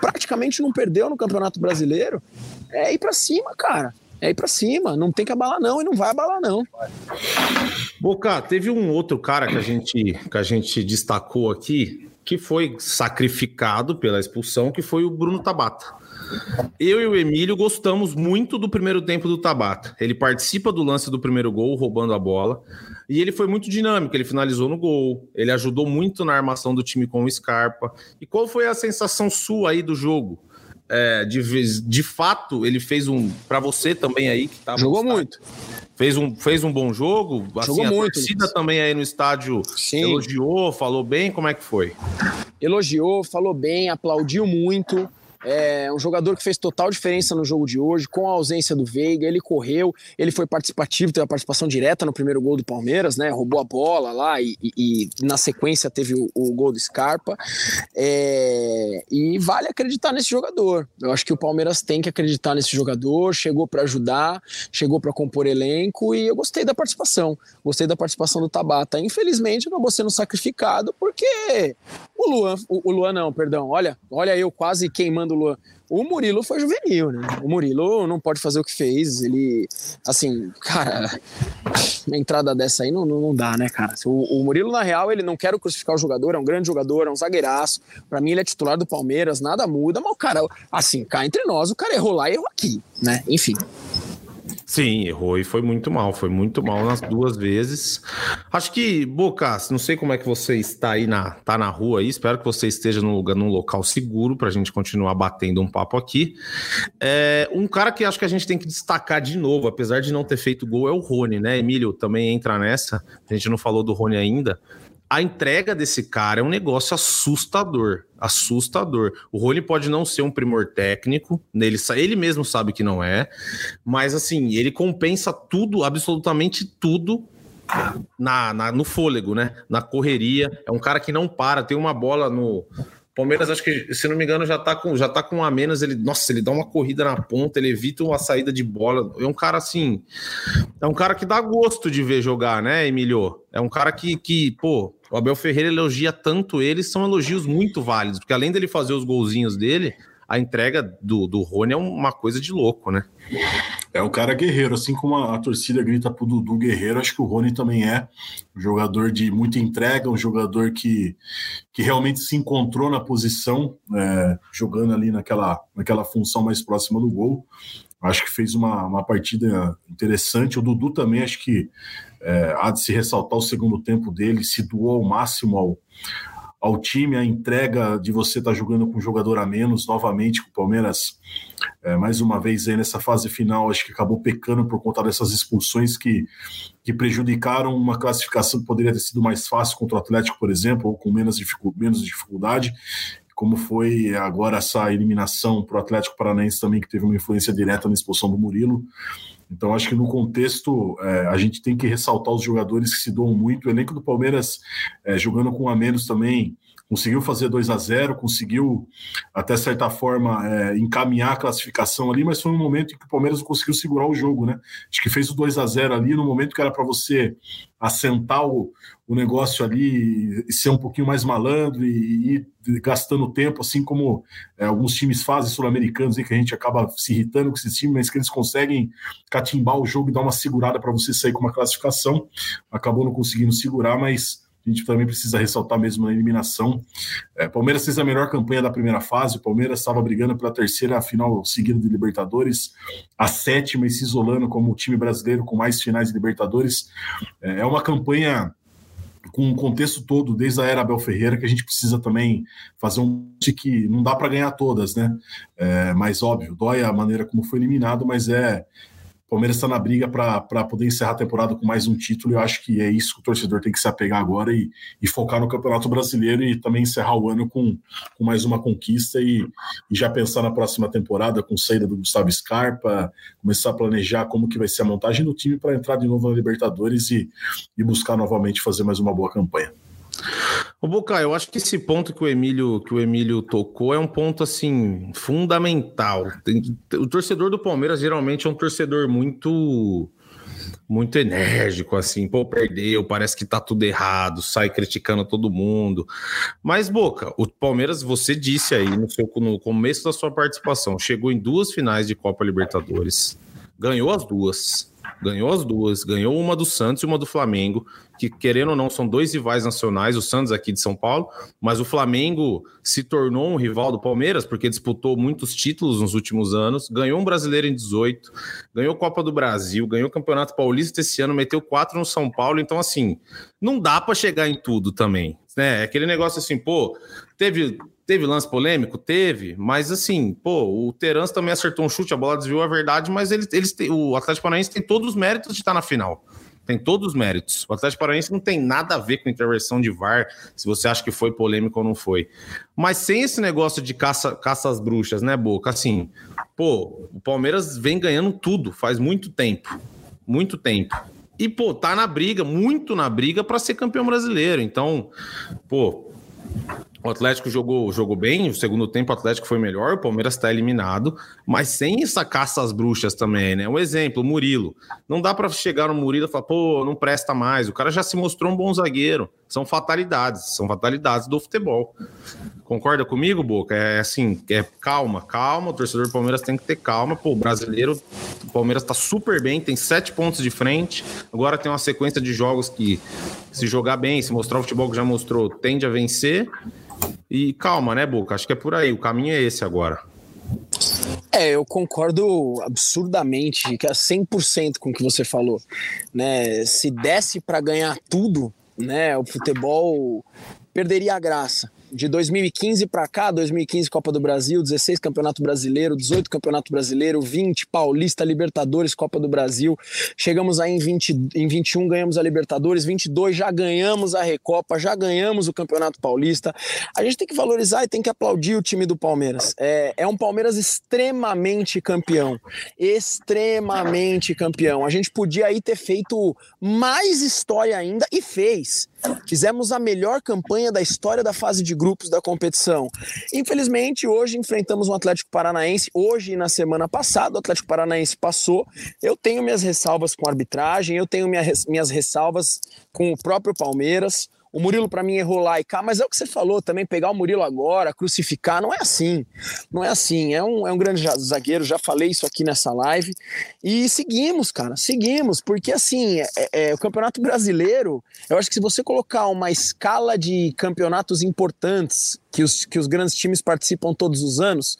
praticamente não perdeu no Campeonato Brasileiro. É ir pra cima, cara é ir pra cima. Não tem que abalar, não, e não vai abalar, não. Boca, teve um outro cara que a gente, que a gente destacou aqui, que foi sacrificado pela expulsão, que foi o Bruno Tabata. Eu e o Emílio gostamos muito do primeiro tempo do Tabata. Ele participa do lance do primeiro gol, roubando a bola. E ele foi muito dinâmico, ele finalizou no gol, ele ajudou muito na armação do time com o Scarpa. E qual foi a sensação sua aí do jogo? É, de, de fato, ele fez um. Para você também aí que tava. Jogou muito. Fez um, fez um bom jogo. Jogou assim, muito. A torcida também aí no estádio Sim. elogiou, falou bem. Como é que foi? Elogiou, falou bem, aplaudiu muito. É um jogador que fez total diferença no jogo de hoje, com a ausência do Veiga. Ele correu, ele foi participativo, teve a participação direta no primeiro gol do Palmeiras, né? Roubou a bola lá e, e, e na sequência teve o, o gol do Scarpa. É, e vale acreditar nesse jogador. Eu acho que o Palmeiras tem que acreditar nesse jogador. Chegou para ajudar, chegou para compor elenco e eu gostei da participação. Gostei da participação do Tabata. Infelizmente, acabou sendo sacrificado porque o Luan, o, o Luan não, perdão. Olha, olha eu quase queimando do Luan. O Murilo foi juvenil, né? O Murilo não pode fazer o que fez. Ele, assim, cara, uma entrada dessa aí não, não, dá, né, cara? O, o, Murilo, na real, ele não quer crucificar o jogador, é um grande jogador, é um zagueiraço. Pra mim, ele é titular do Palmeiras, nada muda, mas o cara, assim, cá entre nós, o cara errou lá e errou aqui, né? Enfim. Sim, errou e foi muito mal, foi muito mal nas duas vezes. Acho que, Bocas, não sei como é que você está aí na, tá na rua aí, espero que você esteja num lugar, num local seguro para a gente continuar batendo um papo aqui. É, um cara que acho que a gente tem que destacar de novo, apesar de não ter feito gol, é o Rony, né? Emílio também entra nessa, a gente não falou do Rony ainda, a entrega desse cara é um negócio assustador. Assustador. O Rony pode não ser um primor técnico, ele, ele mesmo sabe que não é, mas assim, ele compensa tudo, absolutamente tudo. Na, na, no fôlego, né? Na correria. É um cara que não para. Tem uma bola no, Palmeiras, acho que, se não me engano, já tá com, já tá com um a menos. Ele, nossa, ele dá uma corrida na ponta, ele evita uma saída de bola. É um cara assim. É um cara que dá gosto de ver jogar, né, Emílio? É um cara que, que pô, o Abel Ferreira elogia tanto ele, são elogios muito válidos, porque além dele fazer os golzinhos dele, a entrega do, do Rony é uma coisa de louco, né? É um cara guerreiro, assim como a, a, torcida grita pro Dudu guerreiro, acho que o Rony também é um jogador de muita entrega, um jogador que, que realmente se encontrou na posição, é, jogando ali naquela, naquela função mais próxima do gol. Acho que fez uma, uma partida interessante. O Dudu também, acho que é, há de se ressaltar o segundo tempo dele, se doou ao máximo ao, ao time, a entrega de você estar tá jogando com um jogador a menos, novamente, com o Palmeiras, é, mais uma vez aí nessa fase final, acho que acabou pecando por conta dessas expulsões que, que prejudicaram uma classificação que poderia ter sido mais fácil contra o Atlético, por exemplo, ou com menos, dificu menos dificuldade, como foi agora essa eliminação para o Atlético Paranaense também, que teve uma influência direta na expulsão do Murilo. Então, acho que no contexto, é, a gente tem que ressaltar os jogadores que se doam muito. O elenco do Palmeiras, é, jogando com a menos também, conseguiu fazer 2 a 0 conseguiu, até certa forma, é, encaminhar a classificação ali, mas foi um momento em que o Palmeiras conseguiu segurar o jogo, né? Acho que fez o 2 a 0 ali no momento que era para você assentar o, o negócio ali e ser um pouquinho mais malandro e, ir gastando tempo, assim como é, alguns times fazem sul-americanos, que a gente acaba se irritando com esses times, mas que eles conseguem catimbar o jogo e dar uma segurada para você sair com uma classificação. Acabou não conseguindo segurar, mas a gente também precisa ressaltar mesmo na eliminação. É, Palmeiras fez a melhor campanha da primeira fase, o Palmeiras estava brigando pela terceira final seguida de Libertadores, a sétima e se isolando como o time brasileiro com mais finais de Libertadores. É, é uma campanha com o contexto todo, desde a era Abel Ferreira, que a gente precisa também fazer um que não dá para ganhar todas, né? É, mas óbvio, dói a maneira como foi eliminado, mas é Palmeiras está na briga para poder encerrar a temporada com mais um título. E eu acho que é isso que o torcedor tem que se apegar agora e, e focar no Campeonato Brasileiro e também encerrar o ano com, com mais uma conquista e, e, já pensar na próxima temporada com saída do Gustavo Scarpa, começar a planejar como que vai ser a montagem do time para entrar de novo na Libertadores e, e buscar novamente fazer mais uma boa campanha. O Boca, eu acho que esse ponto que o Emílio que o Emílio tocou é um ponto assim fundamental. O torcedor do Palmeiras geralmente é um torcedor muito muito enérgico, assim, pô, perdeu, parece que tá tudo errado, sai criticando todo mundo. Mas, Boca, o Palmeiras, você disse aí no, seu, no começo da sua participação, chegou em duas finais de Copa Libertadores, ganhou as duas ganhou as duas, ganhou uma do Santos e uma do Flamengo, que querendo ou não são dois rivais nacionais, o Santos aqui de São Paulo, mas o Flamengo se tornou um rival do Palmeiras porque disputou muitos títulos nos últimos anos, ganhou um brasileiro em 18, ganhou Copa do Brasil, ganhou o Campeonato Paulista esse ano, meteu quatro no São Paulo, então assim, não dá para chegar em tudo também, né? É aquele negócio assim, pô, teve Teve lance polêmico? Teve, mas assim, pô, o Terence também acertou um chute, a bola desviou a verdade, mas eles, eles o Atlético Paranaense tem todos os méritos de estar na final. Tem todos os méritos. O Atlético Paranaense não tem nada a ver com intervenção de VAR, se você acha que foi polêmico ou não foi. Mas sem esse negócio de caça, caça às bruxas, né, Boca? Assim, pô, o Palmeiras vem ganhando tudo faz muito tempo. Muito tempo. E, pô, tá na briga, muito na briga para ser campeão brasileiro. Então, pô, o Atlético jogou, jogou bem, o segundo tempo o Atlético foi melhor, o Palmeiras está eliminado, mas sem essa caça às bruxas também, né? Um exemplo, Murilo. Não dá para chegar no Murilo e falar, pô, não presta mais. O cara já se mostrou um bom zagueiro. São fatalidades, são fatalidades do futebol. Concorda comigo, Boca? É assim, é calma, calma. O torcedor do Palmeiras tem que ter calma. Pô, o brasileiro, o Palmeiras está super bem, tem sete pontos de frente. Agora tem uma sequência de jogos que, se jogar bem, se mostrar o futebol que já mostrou, tende a vencer. E calma, né, Boca? Acho que é por aí. O caminho é esse agora. É, eu concordo absurdamente, que é 100% com o que você falou. Né? Se desse para ganhar tudo, né, o futebol perderia a graça de 2015 para cá, 2015 Copa do Brasil, 16 Campeonato Brasileiro, 18 Campeonato Brasileiro, 20 Paulista, Libertadores, Copa do Brasil. Chegamos aí em, 20, em 21, ganhamos a Libertadores, 22 já ganhamos a Recopa, já ganhamos o Campeonato Paulista. A gente tem que valorizar e tem que aplaudir o time do Palmeiras. É, é um Palmeiras extremamente campeão, extremamente campeão. A gente podia aí ter feito mais história ainda e fez. Fizemos a melhor campanha da história da fase de grupos da competição. Infelizmente, hoje enfrentamos um Atlético Paranaense. Hoje e na semana passada, o Atlético Paranaense passou. Eu tenho minhas ressalvas com a arbitragem, eu tenho minhas ressalvas com o próprio Palmeiras. O Murilo, para mim, errou lá e cá, mas é o que você falou também, pegar o Murilo agora, crucificar, não é assim. Não é assim. É um, é um grande zagueiro, já falei isso aqui nessa live. E seguimos, cara, seguimos, porque assim, é, é, o Campeonato Brasileiro, eu acho que se você colocar uma escala de campeonatos importantes que os, que os grandes times participam todos os anos,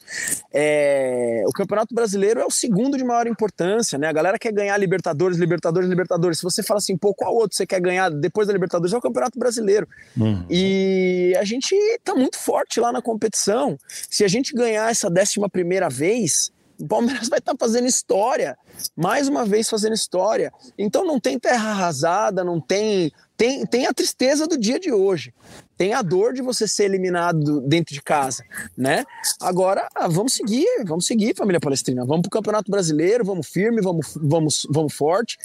é, o Campeonato Brasileiro é o segundo de maior importância, né? A galera quer ganhar Libertadores, Libertadores, Libertadores. Se você fala assim, pô, qual outro você quer ganhar depois da Libertadores? É o Campeonato Brasileiro. Uhum. E a gente tá muito forte lá na competição. Se a gente ganhar essa décima primeira vez, o Palmeiras vai estar tá fazendo história, mais uma vez fazendo história. Então não tem terra arrasada, não tem tem, tem a tristeza do dia de hoje. tem a dor de você ser eliminado dentro de casa, né? Agora, ah, vamos seguir, vamos seguir, família palestrina. Vamos pro Campeonato Brasileiro, vamos firme, vamos, vamos, vamos forte.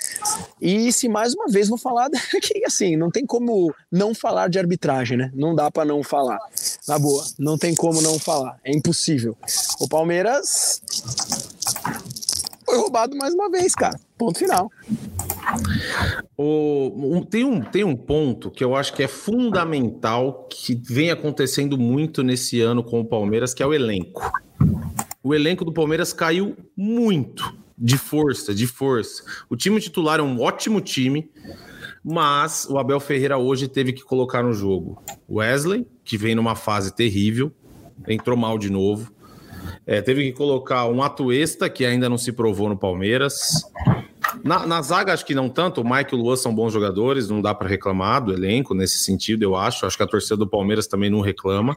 E se mais uma vez vou falar que assim, não tem como não falar de arbitragem, né? Não dá para não falar. Na boa, não tem como não falar. É impossível. O Palmeiras foi roubado mais uma vez, cara. Ponto final. O, um, tem, um, tem um ponto que eu acho que é fundamental, que vem acontecendo muito nesse ano com o Palmeiras, que é o elenco. O elenco do Palmeiras caiu muito de força, de força. O time titular é um ótimo time, mas o Abel Ferreira hoje teve que colocar no jogo Wesley, que vem numa fase terrível, entrou mal de novo. É, teve que colocar um Atuesta, que ainda não se provou no Palmeiras. Na, na, zaga, acho que não tanto. O Mike e o Luan são bons jogadores, não dá para reclamar do elenco nesse sentido, eu acho. Acho que a torcida do Palmeiras também não reclama.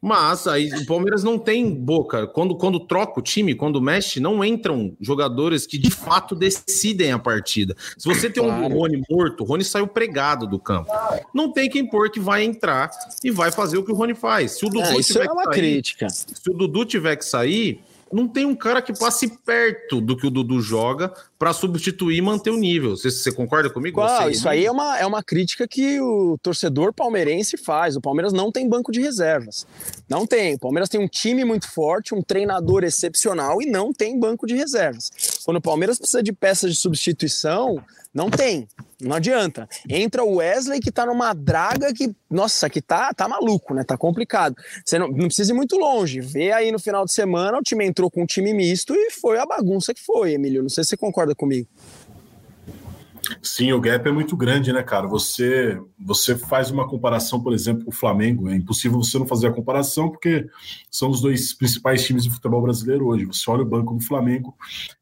Mas aí o Palmeiras não tem boca. Quando, quando troca o time, quando mexe, não entram jogadores que de fato decidem a partida. Se você tem um Rony morto, o Rony saiu pregado do campo. Não tem quem pôr que vai entrar e vai fazer o que o Rony faz. Se o Dudu é, tiver é uma sair, crítica. Se o Dudu tiver que sair, não tem um cara que passe perto do que o Dudu joga para substituir e manter o nível. Você, você concorda comigo? Qual, isso aí é uma, é uma crítica que o torcedor palmeirense faz. O Palmeiras não tem banco de reservas. Não tem. O Palmeiras tem um time muito forte, um treinador excepcional e não tem banco de reservas. Quando o Palmeiras precisa de peças de substituição, não tem. Não adianta. Entra o Wesley que tá numa draga que, nossa, que tá, tá maluco, né? Tá complicado. Você não, não precisa ir muito longe. Vê aí no final de semana, o time entrou com um time misto e foi a bagunça que foi, Emílio. Não sei se você concorda comigo. Sim, o gap é muito grande, né, cara? Você você faz uma comparação, por exemplo, com o Flamengo. É impossível você não fazer a comparação, porque são os dois principais times do futebol brasileiro hoje. Você olha o banco do Flamengo,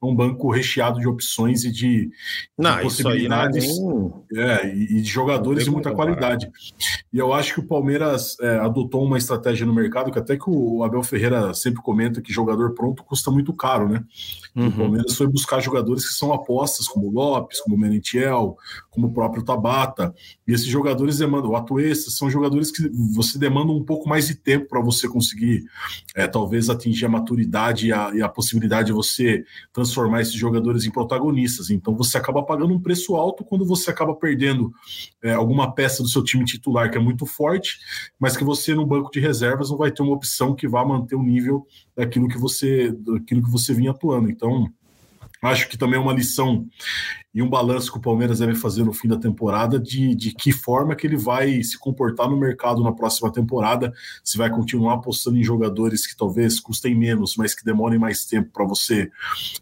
é um banco recheado de opções e de, não, de possibilidades nem... é, e, de jogadores de muita qualidade. E eu acho que o Palmeiras é, adotou uma estratégia no mercado que até que o Abel Ferreira sempre comenta que jogador pronto custa muito caro, né? Uhum. O Palmeiras foi buscar jogadores que são apostas, como o Lopes, como o Merentiel, como o próprio Tabata. E esses jogadores demandam, o Atuesta, são jogadores que você demanda um pouco mais de tempo para você conseguir, é, talvez, atingir a maturidade e a, e a, possibilidade de você transformar esses jogadores em protagonistas. Então você acaba pagando um preço alto quando você acaba perdendo é, alguma peça do seu time titular que é muito forte, mas que você no banco de reservas não vai ter uma opção que vá manter o nível daquilo que você, daquilo que você vinha atuando. Então, acho que também é uma lição e um balanço que o Palmeiras deve fazer no fim da temporada de, de que forma que ele vai se comportar no mercado na próxima temporada, se vai continuar apostando em jogadores que talvez custem menos, mas que demorem mais tempo para você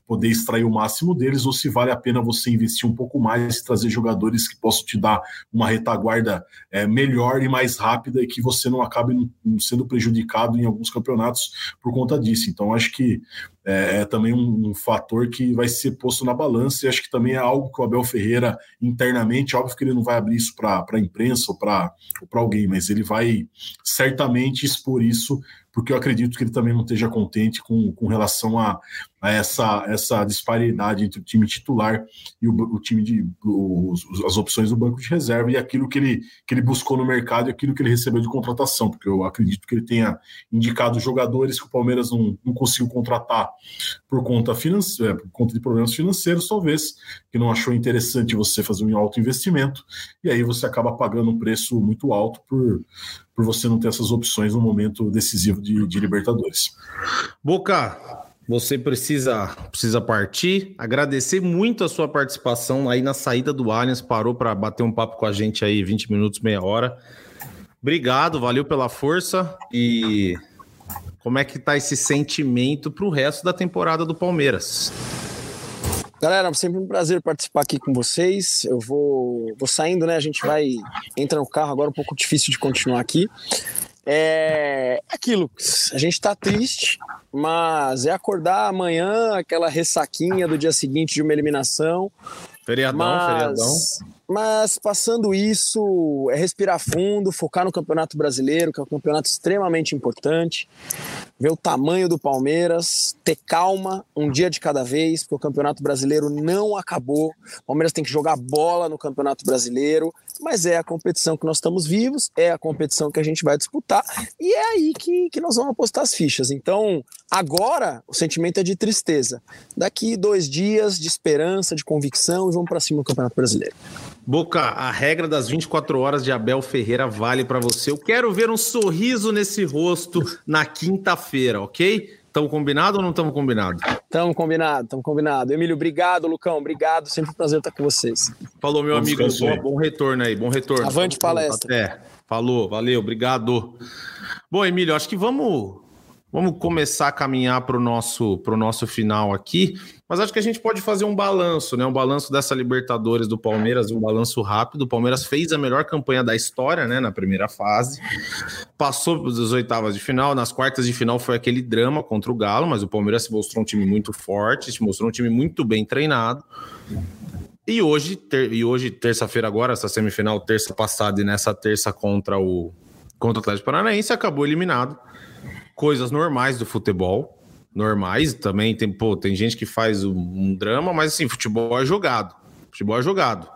poder extrair o máximo deles, ou se vale a pena você investir um pouco mais e trazer jogadores que possam te dar uma retaguarda é, melhor e mais rápida e que você não acabe sendo prejudicado em alguns campeonatos por conta disso. Então, acho que é, é também um, um fator que vai ser posto na balança e acho que também é algo que o Abel Ferreira internamente, óbvio que ele não vai abrir isso para a imprensa ou para alguém, mas ele vai certamente expor isso porque eu acredito que ele também não esteja contente com, com relação a, a essa, essa disparidade entre o time titular e o, o time de os, as opções do banco de reserva e aquilo que ele, que ele buscou no mercado e aquilo que ele recebeu de contratação, porque eu acredito que ele tenha indicado jogadores que o Palmeiras não, não conseguiu contratar por conta financeira, por conta de problemas financeiros, talvez, que não achou interessante você fazer um alto investimento, e aí você acaba pagando um preço muito alto por por você não ter essas opções no momento decisivo de, de Libertadores. Boca, você precisa precisa partir. Agradecer muito a sua participação aí na saída do Allianz, parou para bater um papo com a gente aí 20 minutos, meia hora. Obrigado, valeu pela força e como é que tá esse sentimento para o resto da temporada do Palmeiras? Galera, sempre um prazer participar aqui com vocês. Eu vou, vou saindo, né? A gente vai entra no carro agora, um pouco difícil de continuar aqui. É aquilo, a gente tá triste, mas é acordar amanhã, aquela ressaquinha do dia seguinte de uma eliminação. Feriadão, mas, feriadão. Mas passando isso, é respirar fundo, focar no Campeonato Brasileiro, que é um campeonato extremamente importante. ver o tamanho do Palmeiras, ter calma, um dia de cada vez, porque o Campeonato Brasileiro não acabou. O Palmeiras tem que jogar bola no Campeonato Brasileiro, mas é a competição que nós estamos vivos, é a competição que a gente vai disputar, e é aí que, que nós vamos apostar as fichas. Então, agora, o sentimento é de tristeza. Daqui dois dias de esperança, de convicção, e vamos para cima do Campeonato Brasileiro. Boca, a regra das 24 horas de Abel Ferreira vale para você. Eu quero ver um sorriso nesse rosto na quinta-feira, ok? Estamos combinado ou não estamos combinado? Estamos combinado, estamos combinado. Emílio, obrigado, Lucão, obrigado. Sempre um prazer estar com vocês. Falou, meu Vamos amigo. Bom, bom retorno aí, bom retorno. Avante palestra. Até. Falou, valeu, obrigado. Bom, Emílio, acho que vamos, vamos começar a caminhar para o nosso, nosso final aqui. Mas acho que a gente pode fazer um balanço, né? Um balanço dessa Libertadores do Palmeiras, um balanço rápido. O Palmeiras fez a melhor campanha da história, né? Na primeira fase. Passou das oitavas de final. Nas quartas de final foi aquele drama contra o Galo, mas o Palmeiras se mostrou um time muito forte, se mostrou um time muito bem treinado. E hoje, ter- e hoje terça-feira agora, essa semifinal, terça passada e nessa terça contra o contra o Atlético Paranaense, acabou eliminado. Coisas normais do futebol, normais também tem, pô, tem gente que faz um, drama, mas assim, futebol é jogado. Futebol é jogado.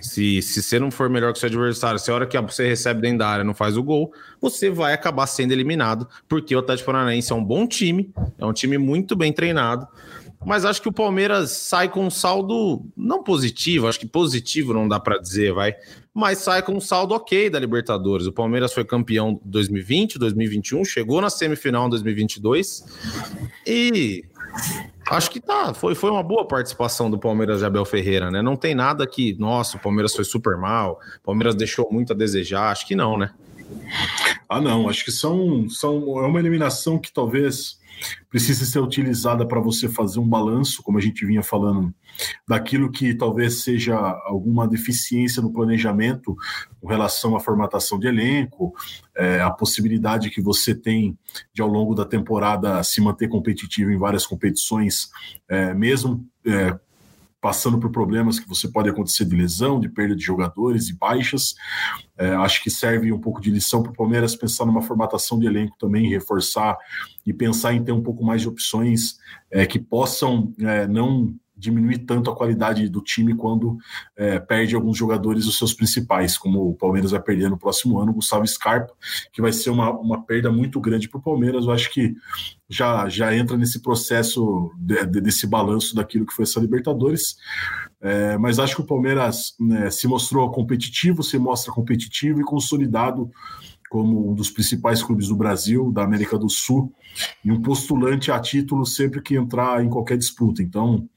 Se, se você não for melhor que seu adversário, se a hora que você recebe dentro da área não faz o gol, você vai acabar sendo eliminado, porque o Atlético Paranaense é um bom time, é um time muito bem treinado, mas acho que o Palmeiras sai com um saldo não positivo, acho que positivo não dá para dizer, vai, mas sai com um saldo ok da Libertadores. O Palmeiras foi campeão 2020, 2021, chegou na semifinal em 2022 e acho que tá, foi, foi uma boa participação do Palmeiras de Abel Ferreira, né? Não tem nada que, nossa, o Palmeiras foi super mal, o Palmeiras deixou muito a desejar, acho que não, né? Ah, não, acho que são, são é uma eliminação que talvez precise ser utilizada para você fazer um balanço, como a gente vinha falando, daquilo que talvez seja alguma deficiência no planejamento com relação à formatação de elenco, é, a possibilidade que você tem de ao longo da temporada se manter competitivo em várias competições, é, mesmo é, passando por problemas que você pode acontecer de lesão, de perda de jogadores e baixas. É, acho que serve um pouco de lição para o Palmeiras pensar numa formatação de elenco também, reforçar e pensar em ter um pouco mais de opções é, que possam é, não diminuir tanto a qualidade do time quando é, perde alguns jogadores os seus principais, como o Palmeiras vai perder no próximo ano, Gustavo Scarpa, que vai ser uma, uma perda muito grande para o Palmeiras. Eu acho que já, já entra nesse processo de, de, desse balanço daquilo que foi essa Libertadores. É, mas acho que o Palmeiras né, se mostrou competitivo, se mostra competitivo e consolidado como um dos principais clubes do Brasil, da América do Sul, e um postulante a título sempre que entrar em qualquer disputa. Então,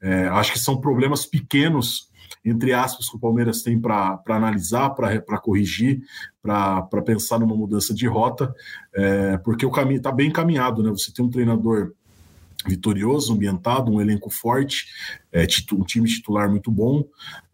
é, acho que são problemas pequenos, entre aspas, que o Palmeiras tem para analisar, para corrigir, para pensar numa mudança de rota, é, porque o caminho está bem encaminhado, né? Você tem um treinador vitorioso, ambientado, um elenco forte, é, um time titular muito bom,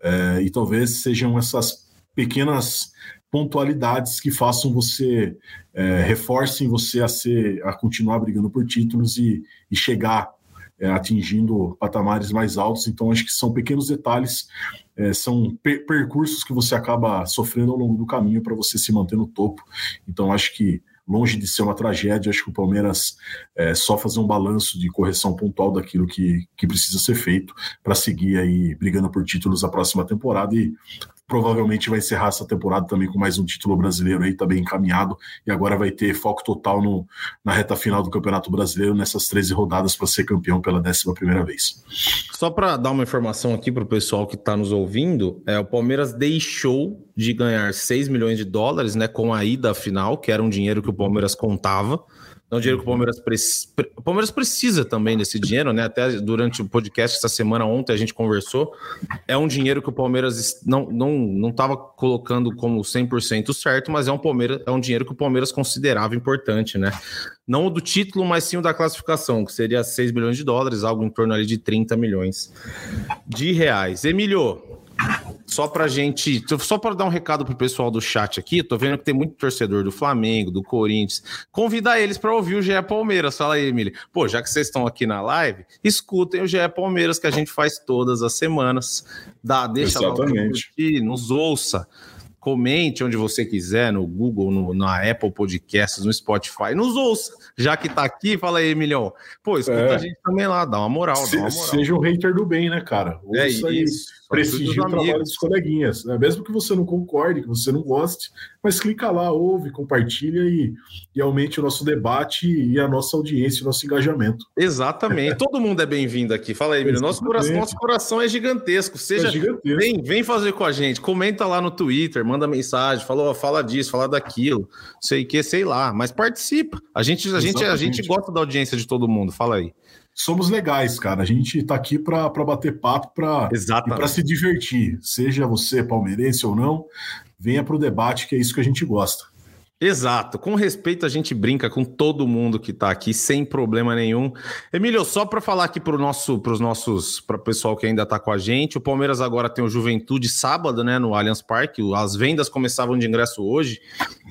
é, e talvez sejam essas pequenas pontualidades que façam você, é, reforcem você a ser, a continuar brigando por títulos e, e chegar é, atingindo patamares mais altos. Então, acho que são pequenos detalhes, é, são per percursos que você acaba sofrendo ao longo do caminho para você se manter no topo. Então, acho que longe de ser uma tragédia, acho que o Palmeiras é só fazer um balanço de correção pontual daquilo que, que precisa ser feito para seguir aí brigando por títulos a próxima temporada e provavelmente vai encerrar essa temporada também com mais um título brasileiro aí, tá bem encaminhado, e agora vai ter foco total no, na reta final do Campeonato Brasileiro, nessas 13 rodadas para ser campeão pela 11 primeira vez. Só para dar uma informação aqui para o pessoal que está nos ouvindo, é, o Palmeiras deixou de ganhar 6 milhões de dólares né, com a ida final, que era um dinheiro que o Palmeiras contava. É um dinheiro que o Palmeiras, pre... o Palmeiras precisa também desse dinheiro, né? Até durante o podcast essa semana, ontem, a gente conversou. É um dinheiro que o Palmeiras não não não estava colocando como 100% certo, mas é um, Palmeiras, é um dinheiro que o Palmeiras considerava importante, né? Não o do título, mas sim o da classificação, que seria 6 milhões de dólares, algo em torno ali de 30 milhões de reais. Emílio, só pra gente, só para dar um recado pro pessoal do chat aqui, tô vendo que tem muito torcedor do Flamengo, do Corinthians. Convidar eles para ouvir o GE Palmeiras. Fala aí, Emílio. Pô, já que vocês estão aqui na live, escutem o GE Palmeiras que a gente faz todas as semanas. Dá, deixa Exatamente. lá, nos ouça. comente onde você quiser, no Google, no, na Apple Podcasts, no Spotify, nos ouça. Já que tá aqui, fala aí, Emilhão. Pô, escuta É. a gente também lá, dá uma moral, Se- dá uma moral. seja um hater do bem, né, cara? É Ouça aí, isso. Prestigie o trabalho dos coleguinhas. né? Mesmo que você não concorde, que você não goste, mas clica lá, ouve, compartilha e, e aumente o nosso debate e a nossa audiência, o nosso engajamento. Exatamente. Todo mundo é bem-vindo aqui. Fala aí, Emílio. Nosso coração, nosso coração é gigantesco. Seja, É gigantesco. Vem, vem fazer com a gente. Comenta lá no Twitter, manda mensagem, fala, ó, fala disso, fala daquilo, sei que, sei lá, mas participa. A gente, a gente, a gente gosta da audiência de todo mundo. Fala aí. Somos legais, cara. A gente tá aqui para bater papo, para se divertir. Seja você palmeirense ou não, venha para o debate, que é isso que a gente gosta. Exato. Com respeito, a gente brinca com todo mundo que tá aqui, sem problema nenhum. Emílio, só para falar aqui para nosso, os nossos, para o pessoal que ainda tá com a gente, o Palmeiras agora tem o Juventude sábado, né, no Allianz Parque. As vendas começavam de ingresso hoje,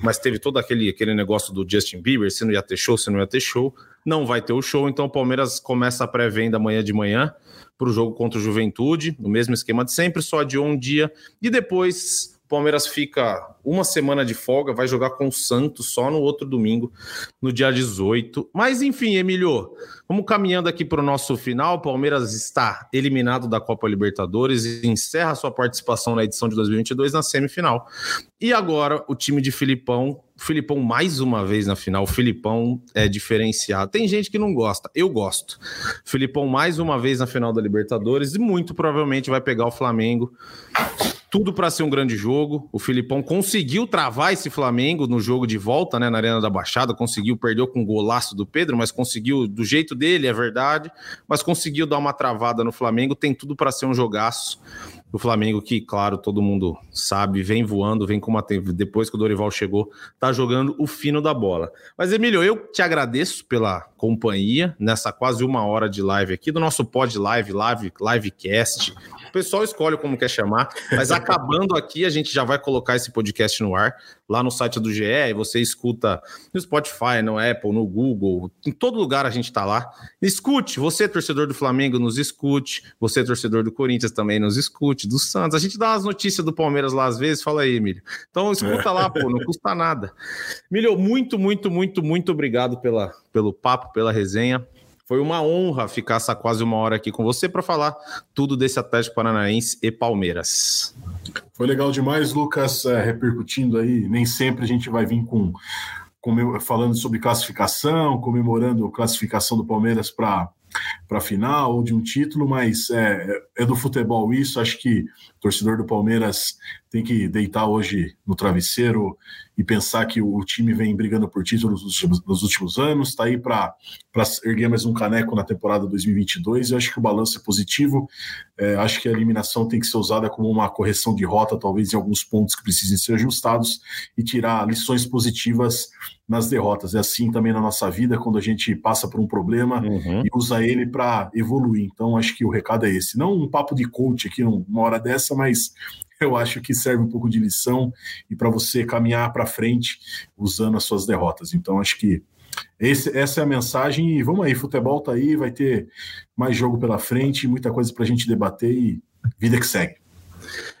mas teve todo aquele, aquele negócio do Justin Bieber, se não ia ter show, se não ia ter show. Não vai ter o show, então o Palmeiras começa a pré-venda amanhã de manhã para o jogo contra o Juventude, no mesmo esquema de sempre, só adiou um dia. E depois o Palmeiras fica uma semana de folga, vai jogar com o Santos só no outro domingo, no dia 18. Mas enfim, Emílio, vamos caminhando aqui para o nosso final. Palmeiras está eliminado da Copa Libertadores e encerra sua participação na edição de 2022 na semifinal. E agora o time de Filipão, Filipão mais uma vez na final. O Filipão é diferenciado. Tem gente que não gosta, eu gosto. Filipão mais uma vez na final da Libertadores e muito provavelmente vai pegar o Flamengo. Tudo para ser um grande jogo. O Filipão conseguiu travar esse Flamengo no jogo de volta, né, na Arena da Baixada. Conseguiu, perdeu com o golaço do Pedro, mas conseguiu do jeito dele, é verdade. Mas conseguiu dar uma travada no Flamengo. Tem tudo para ser um jogaço. O Flamengo, que, claro, todo mundo sabe, vem voando, vem com uma. Depois que o Dorival chegou, tá jogando o fino da bola. Mas, Emílio, eu te agradeço pela companhia nessa quase uma hora de live aqui, do nosso pod live, live, livecast. O pessoal escolhe como quer chamar, mas acabando aqui, a gente já vai colocar esse podcast no ar lá no site do GE, você escuta no Spotify, no Apple, no Google, em todo lugar a gente tá lá. Escute, você torcedor do Flamengo nos escute, você torcedor do Corinthians também nos escute, do Santos. A gente dá as notícias do Palmeiras lá às vezes, fala aí, Emílio. Então escuta lá, pô, não custa nada. Emílio, muito, muito, muito, muito obrigado pela, pelo papo, pela resenha. Foi uma honra ficar essa quase uma hora aqui com você para falar tudo desse Atlético Paranaense e Palmeiras. Foi legal demais, Lucas, é, repercutindo aí. Nem sempre a gente vai vir com, com falando sobre classificação, comemorando a classificação do Palmeiras para para final ou de um título, mas é, é, do futebol isso. Acho que torcedor do Palmeiras tem que deitar hoje no travesseiro e pensar que o time vem brigando por títulos nos últimos, nos últimos anos, está aí para erguer mais um caneco na temporada 2022. Eu acho que o balanço é positivo. É, acho que a eliminação tem que ser usada como uma correção de rota, talvez em alguns pontos que precisem ser ajustados e tirar lições positivas nas derrotas. É assim também na nossa vida, quando a gente passa por um problema uhum. e usa ele para evoluir. Então, acho que o recado é esse. Não um papo de coach aqui numa hora dessa, mas eu acho que serve um pouco de lição e para você caminhar para frente usando as suas derrotas. Então, acho que esse, essa é a mensagem. E vamos aí, futebol tá aí, vai ter mais jogo pela frente, muita coisa para a gente debater e vida que segue.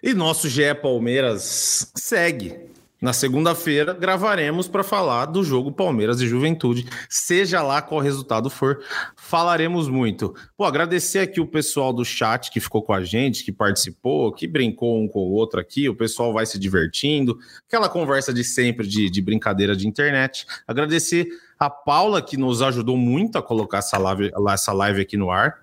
E nosso GE Palmeiras segue. Na segunda-feira gravaremos para falar do jogo Palmeiras e Juventude, seja lá qual resultado for, falaremos muito. Pô, agradecer aqui o pessoal do chat que ficou com a gente, que participou, que brincou um com o outro aqui, o pessoal vai se divertindo, aquela conversa de sempre de, de brincadeira de internet. Agradecer a Paula que nos ajudou muito a colocar essa live, essa live aqui no ar.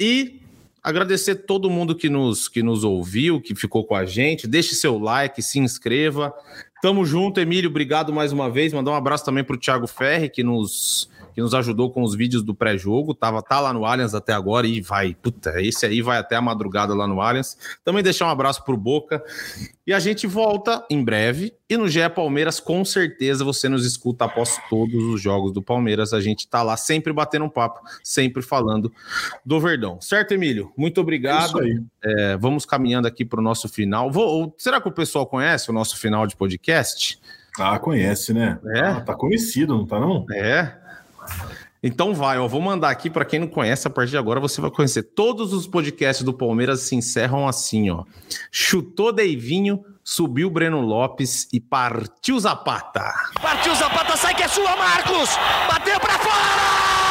E agradecer todo mundo que nos, que nos ouviu, que ficou com a gente. Deixe seu like, se inscreva. Tamo junto, Emílio. Obrigado mais uma vez. Mandar um abraço também para o Thiago Ferri, que nos, que nos ajudou com os vídeos do pré-jogo. Tava, tá lá no Allianz até agora e vai. Puta, esse aí vai até a madrugada lá no Allianz. Também deixar um abraço pro Boca. E a gente volta em breve. E no GE Palmeiras, com certeza, você nos escuta após todos os jogos do Palmeiras. A gente tá lá sempre batendo um papo, sempre falando do Verdão. Certo, Emílio? Muito obrigado. É é, vamos caminhando aqui para o nosso final. Vou, será que o pessoal conhece o nosso final de podcast? Ah, conhece, né? É? Ah, tá conhecido, não tá não? É. Então vai, eu vou mandar aqui para quem não conhece, a partir de agora você vai conhecer. Todos os podcasts do Palmeiras se encerram assim, ó. Chutou Deivinho, subiu Breno Lopes e partiu Zapata. Partiu Zapata, sai que é sua, Marcos! Bateu pra fora!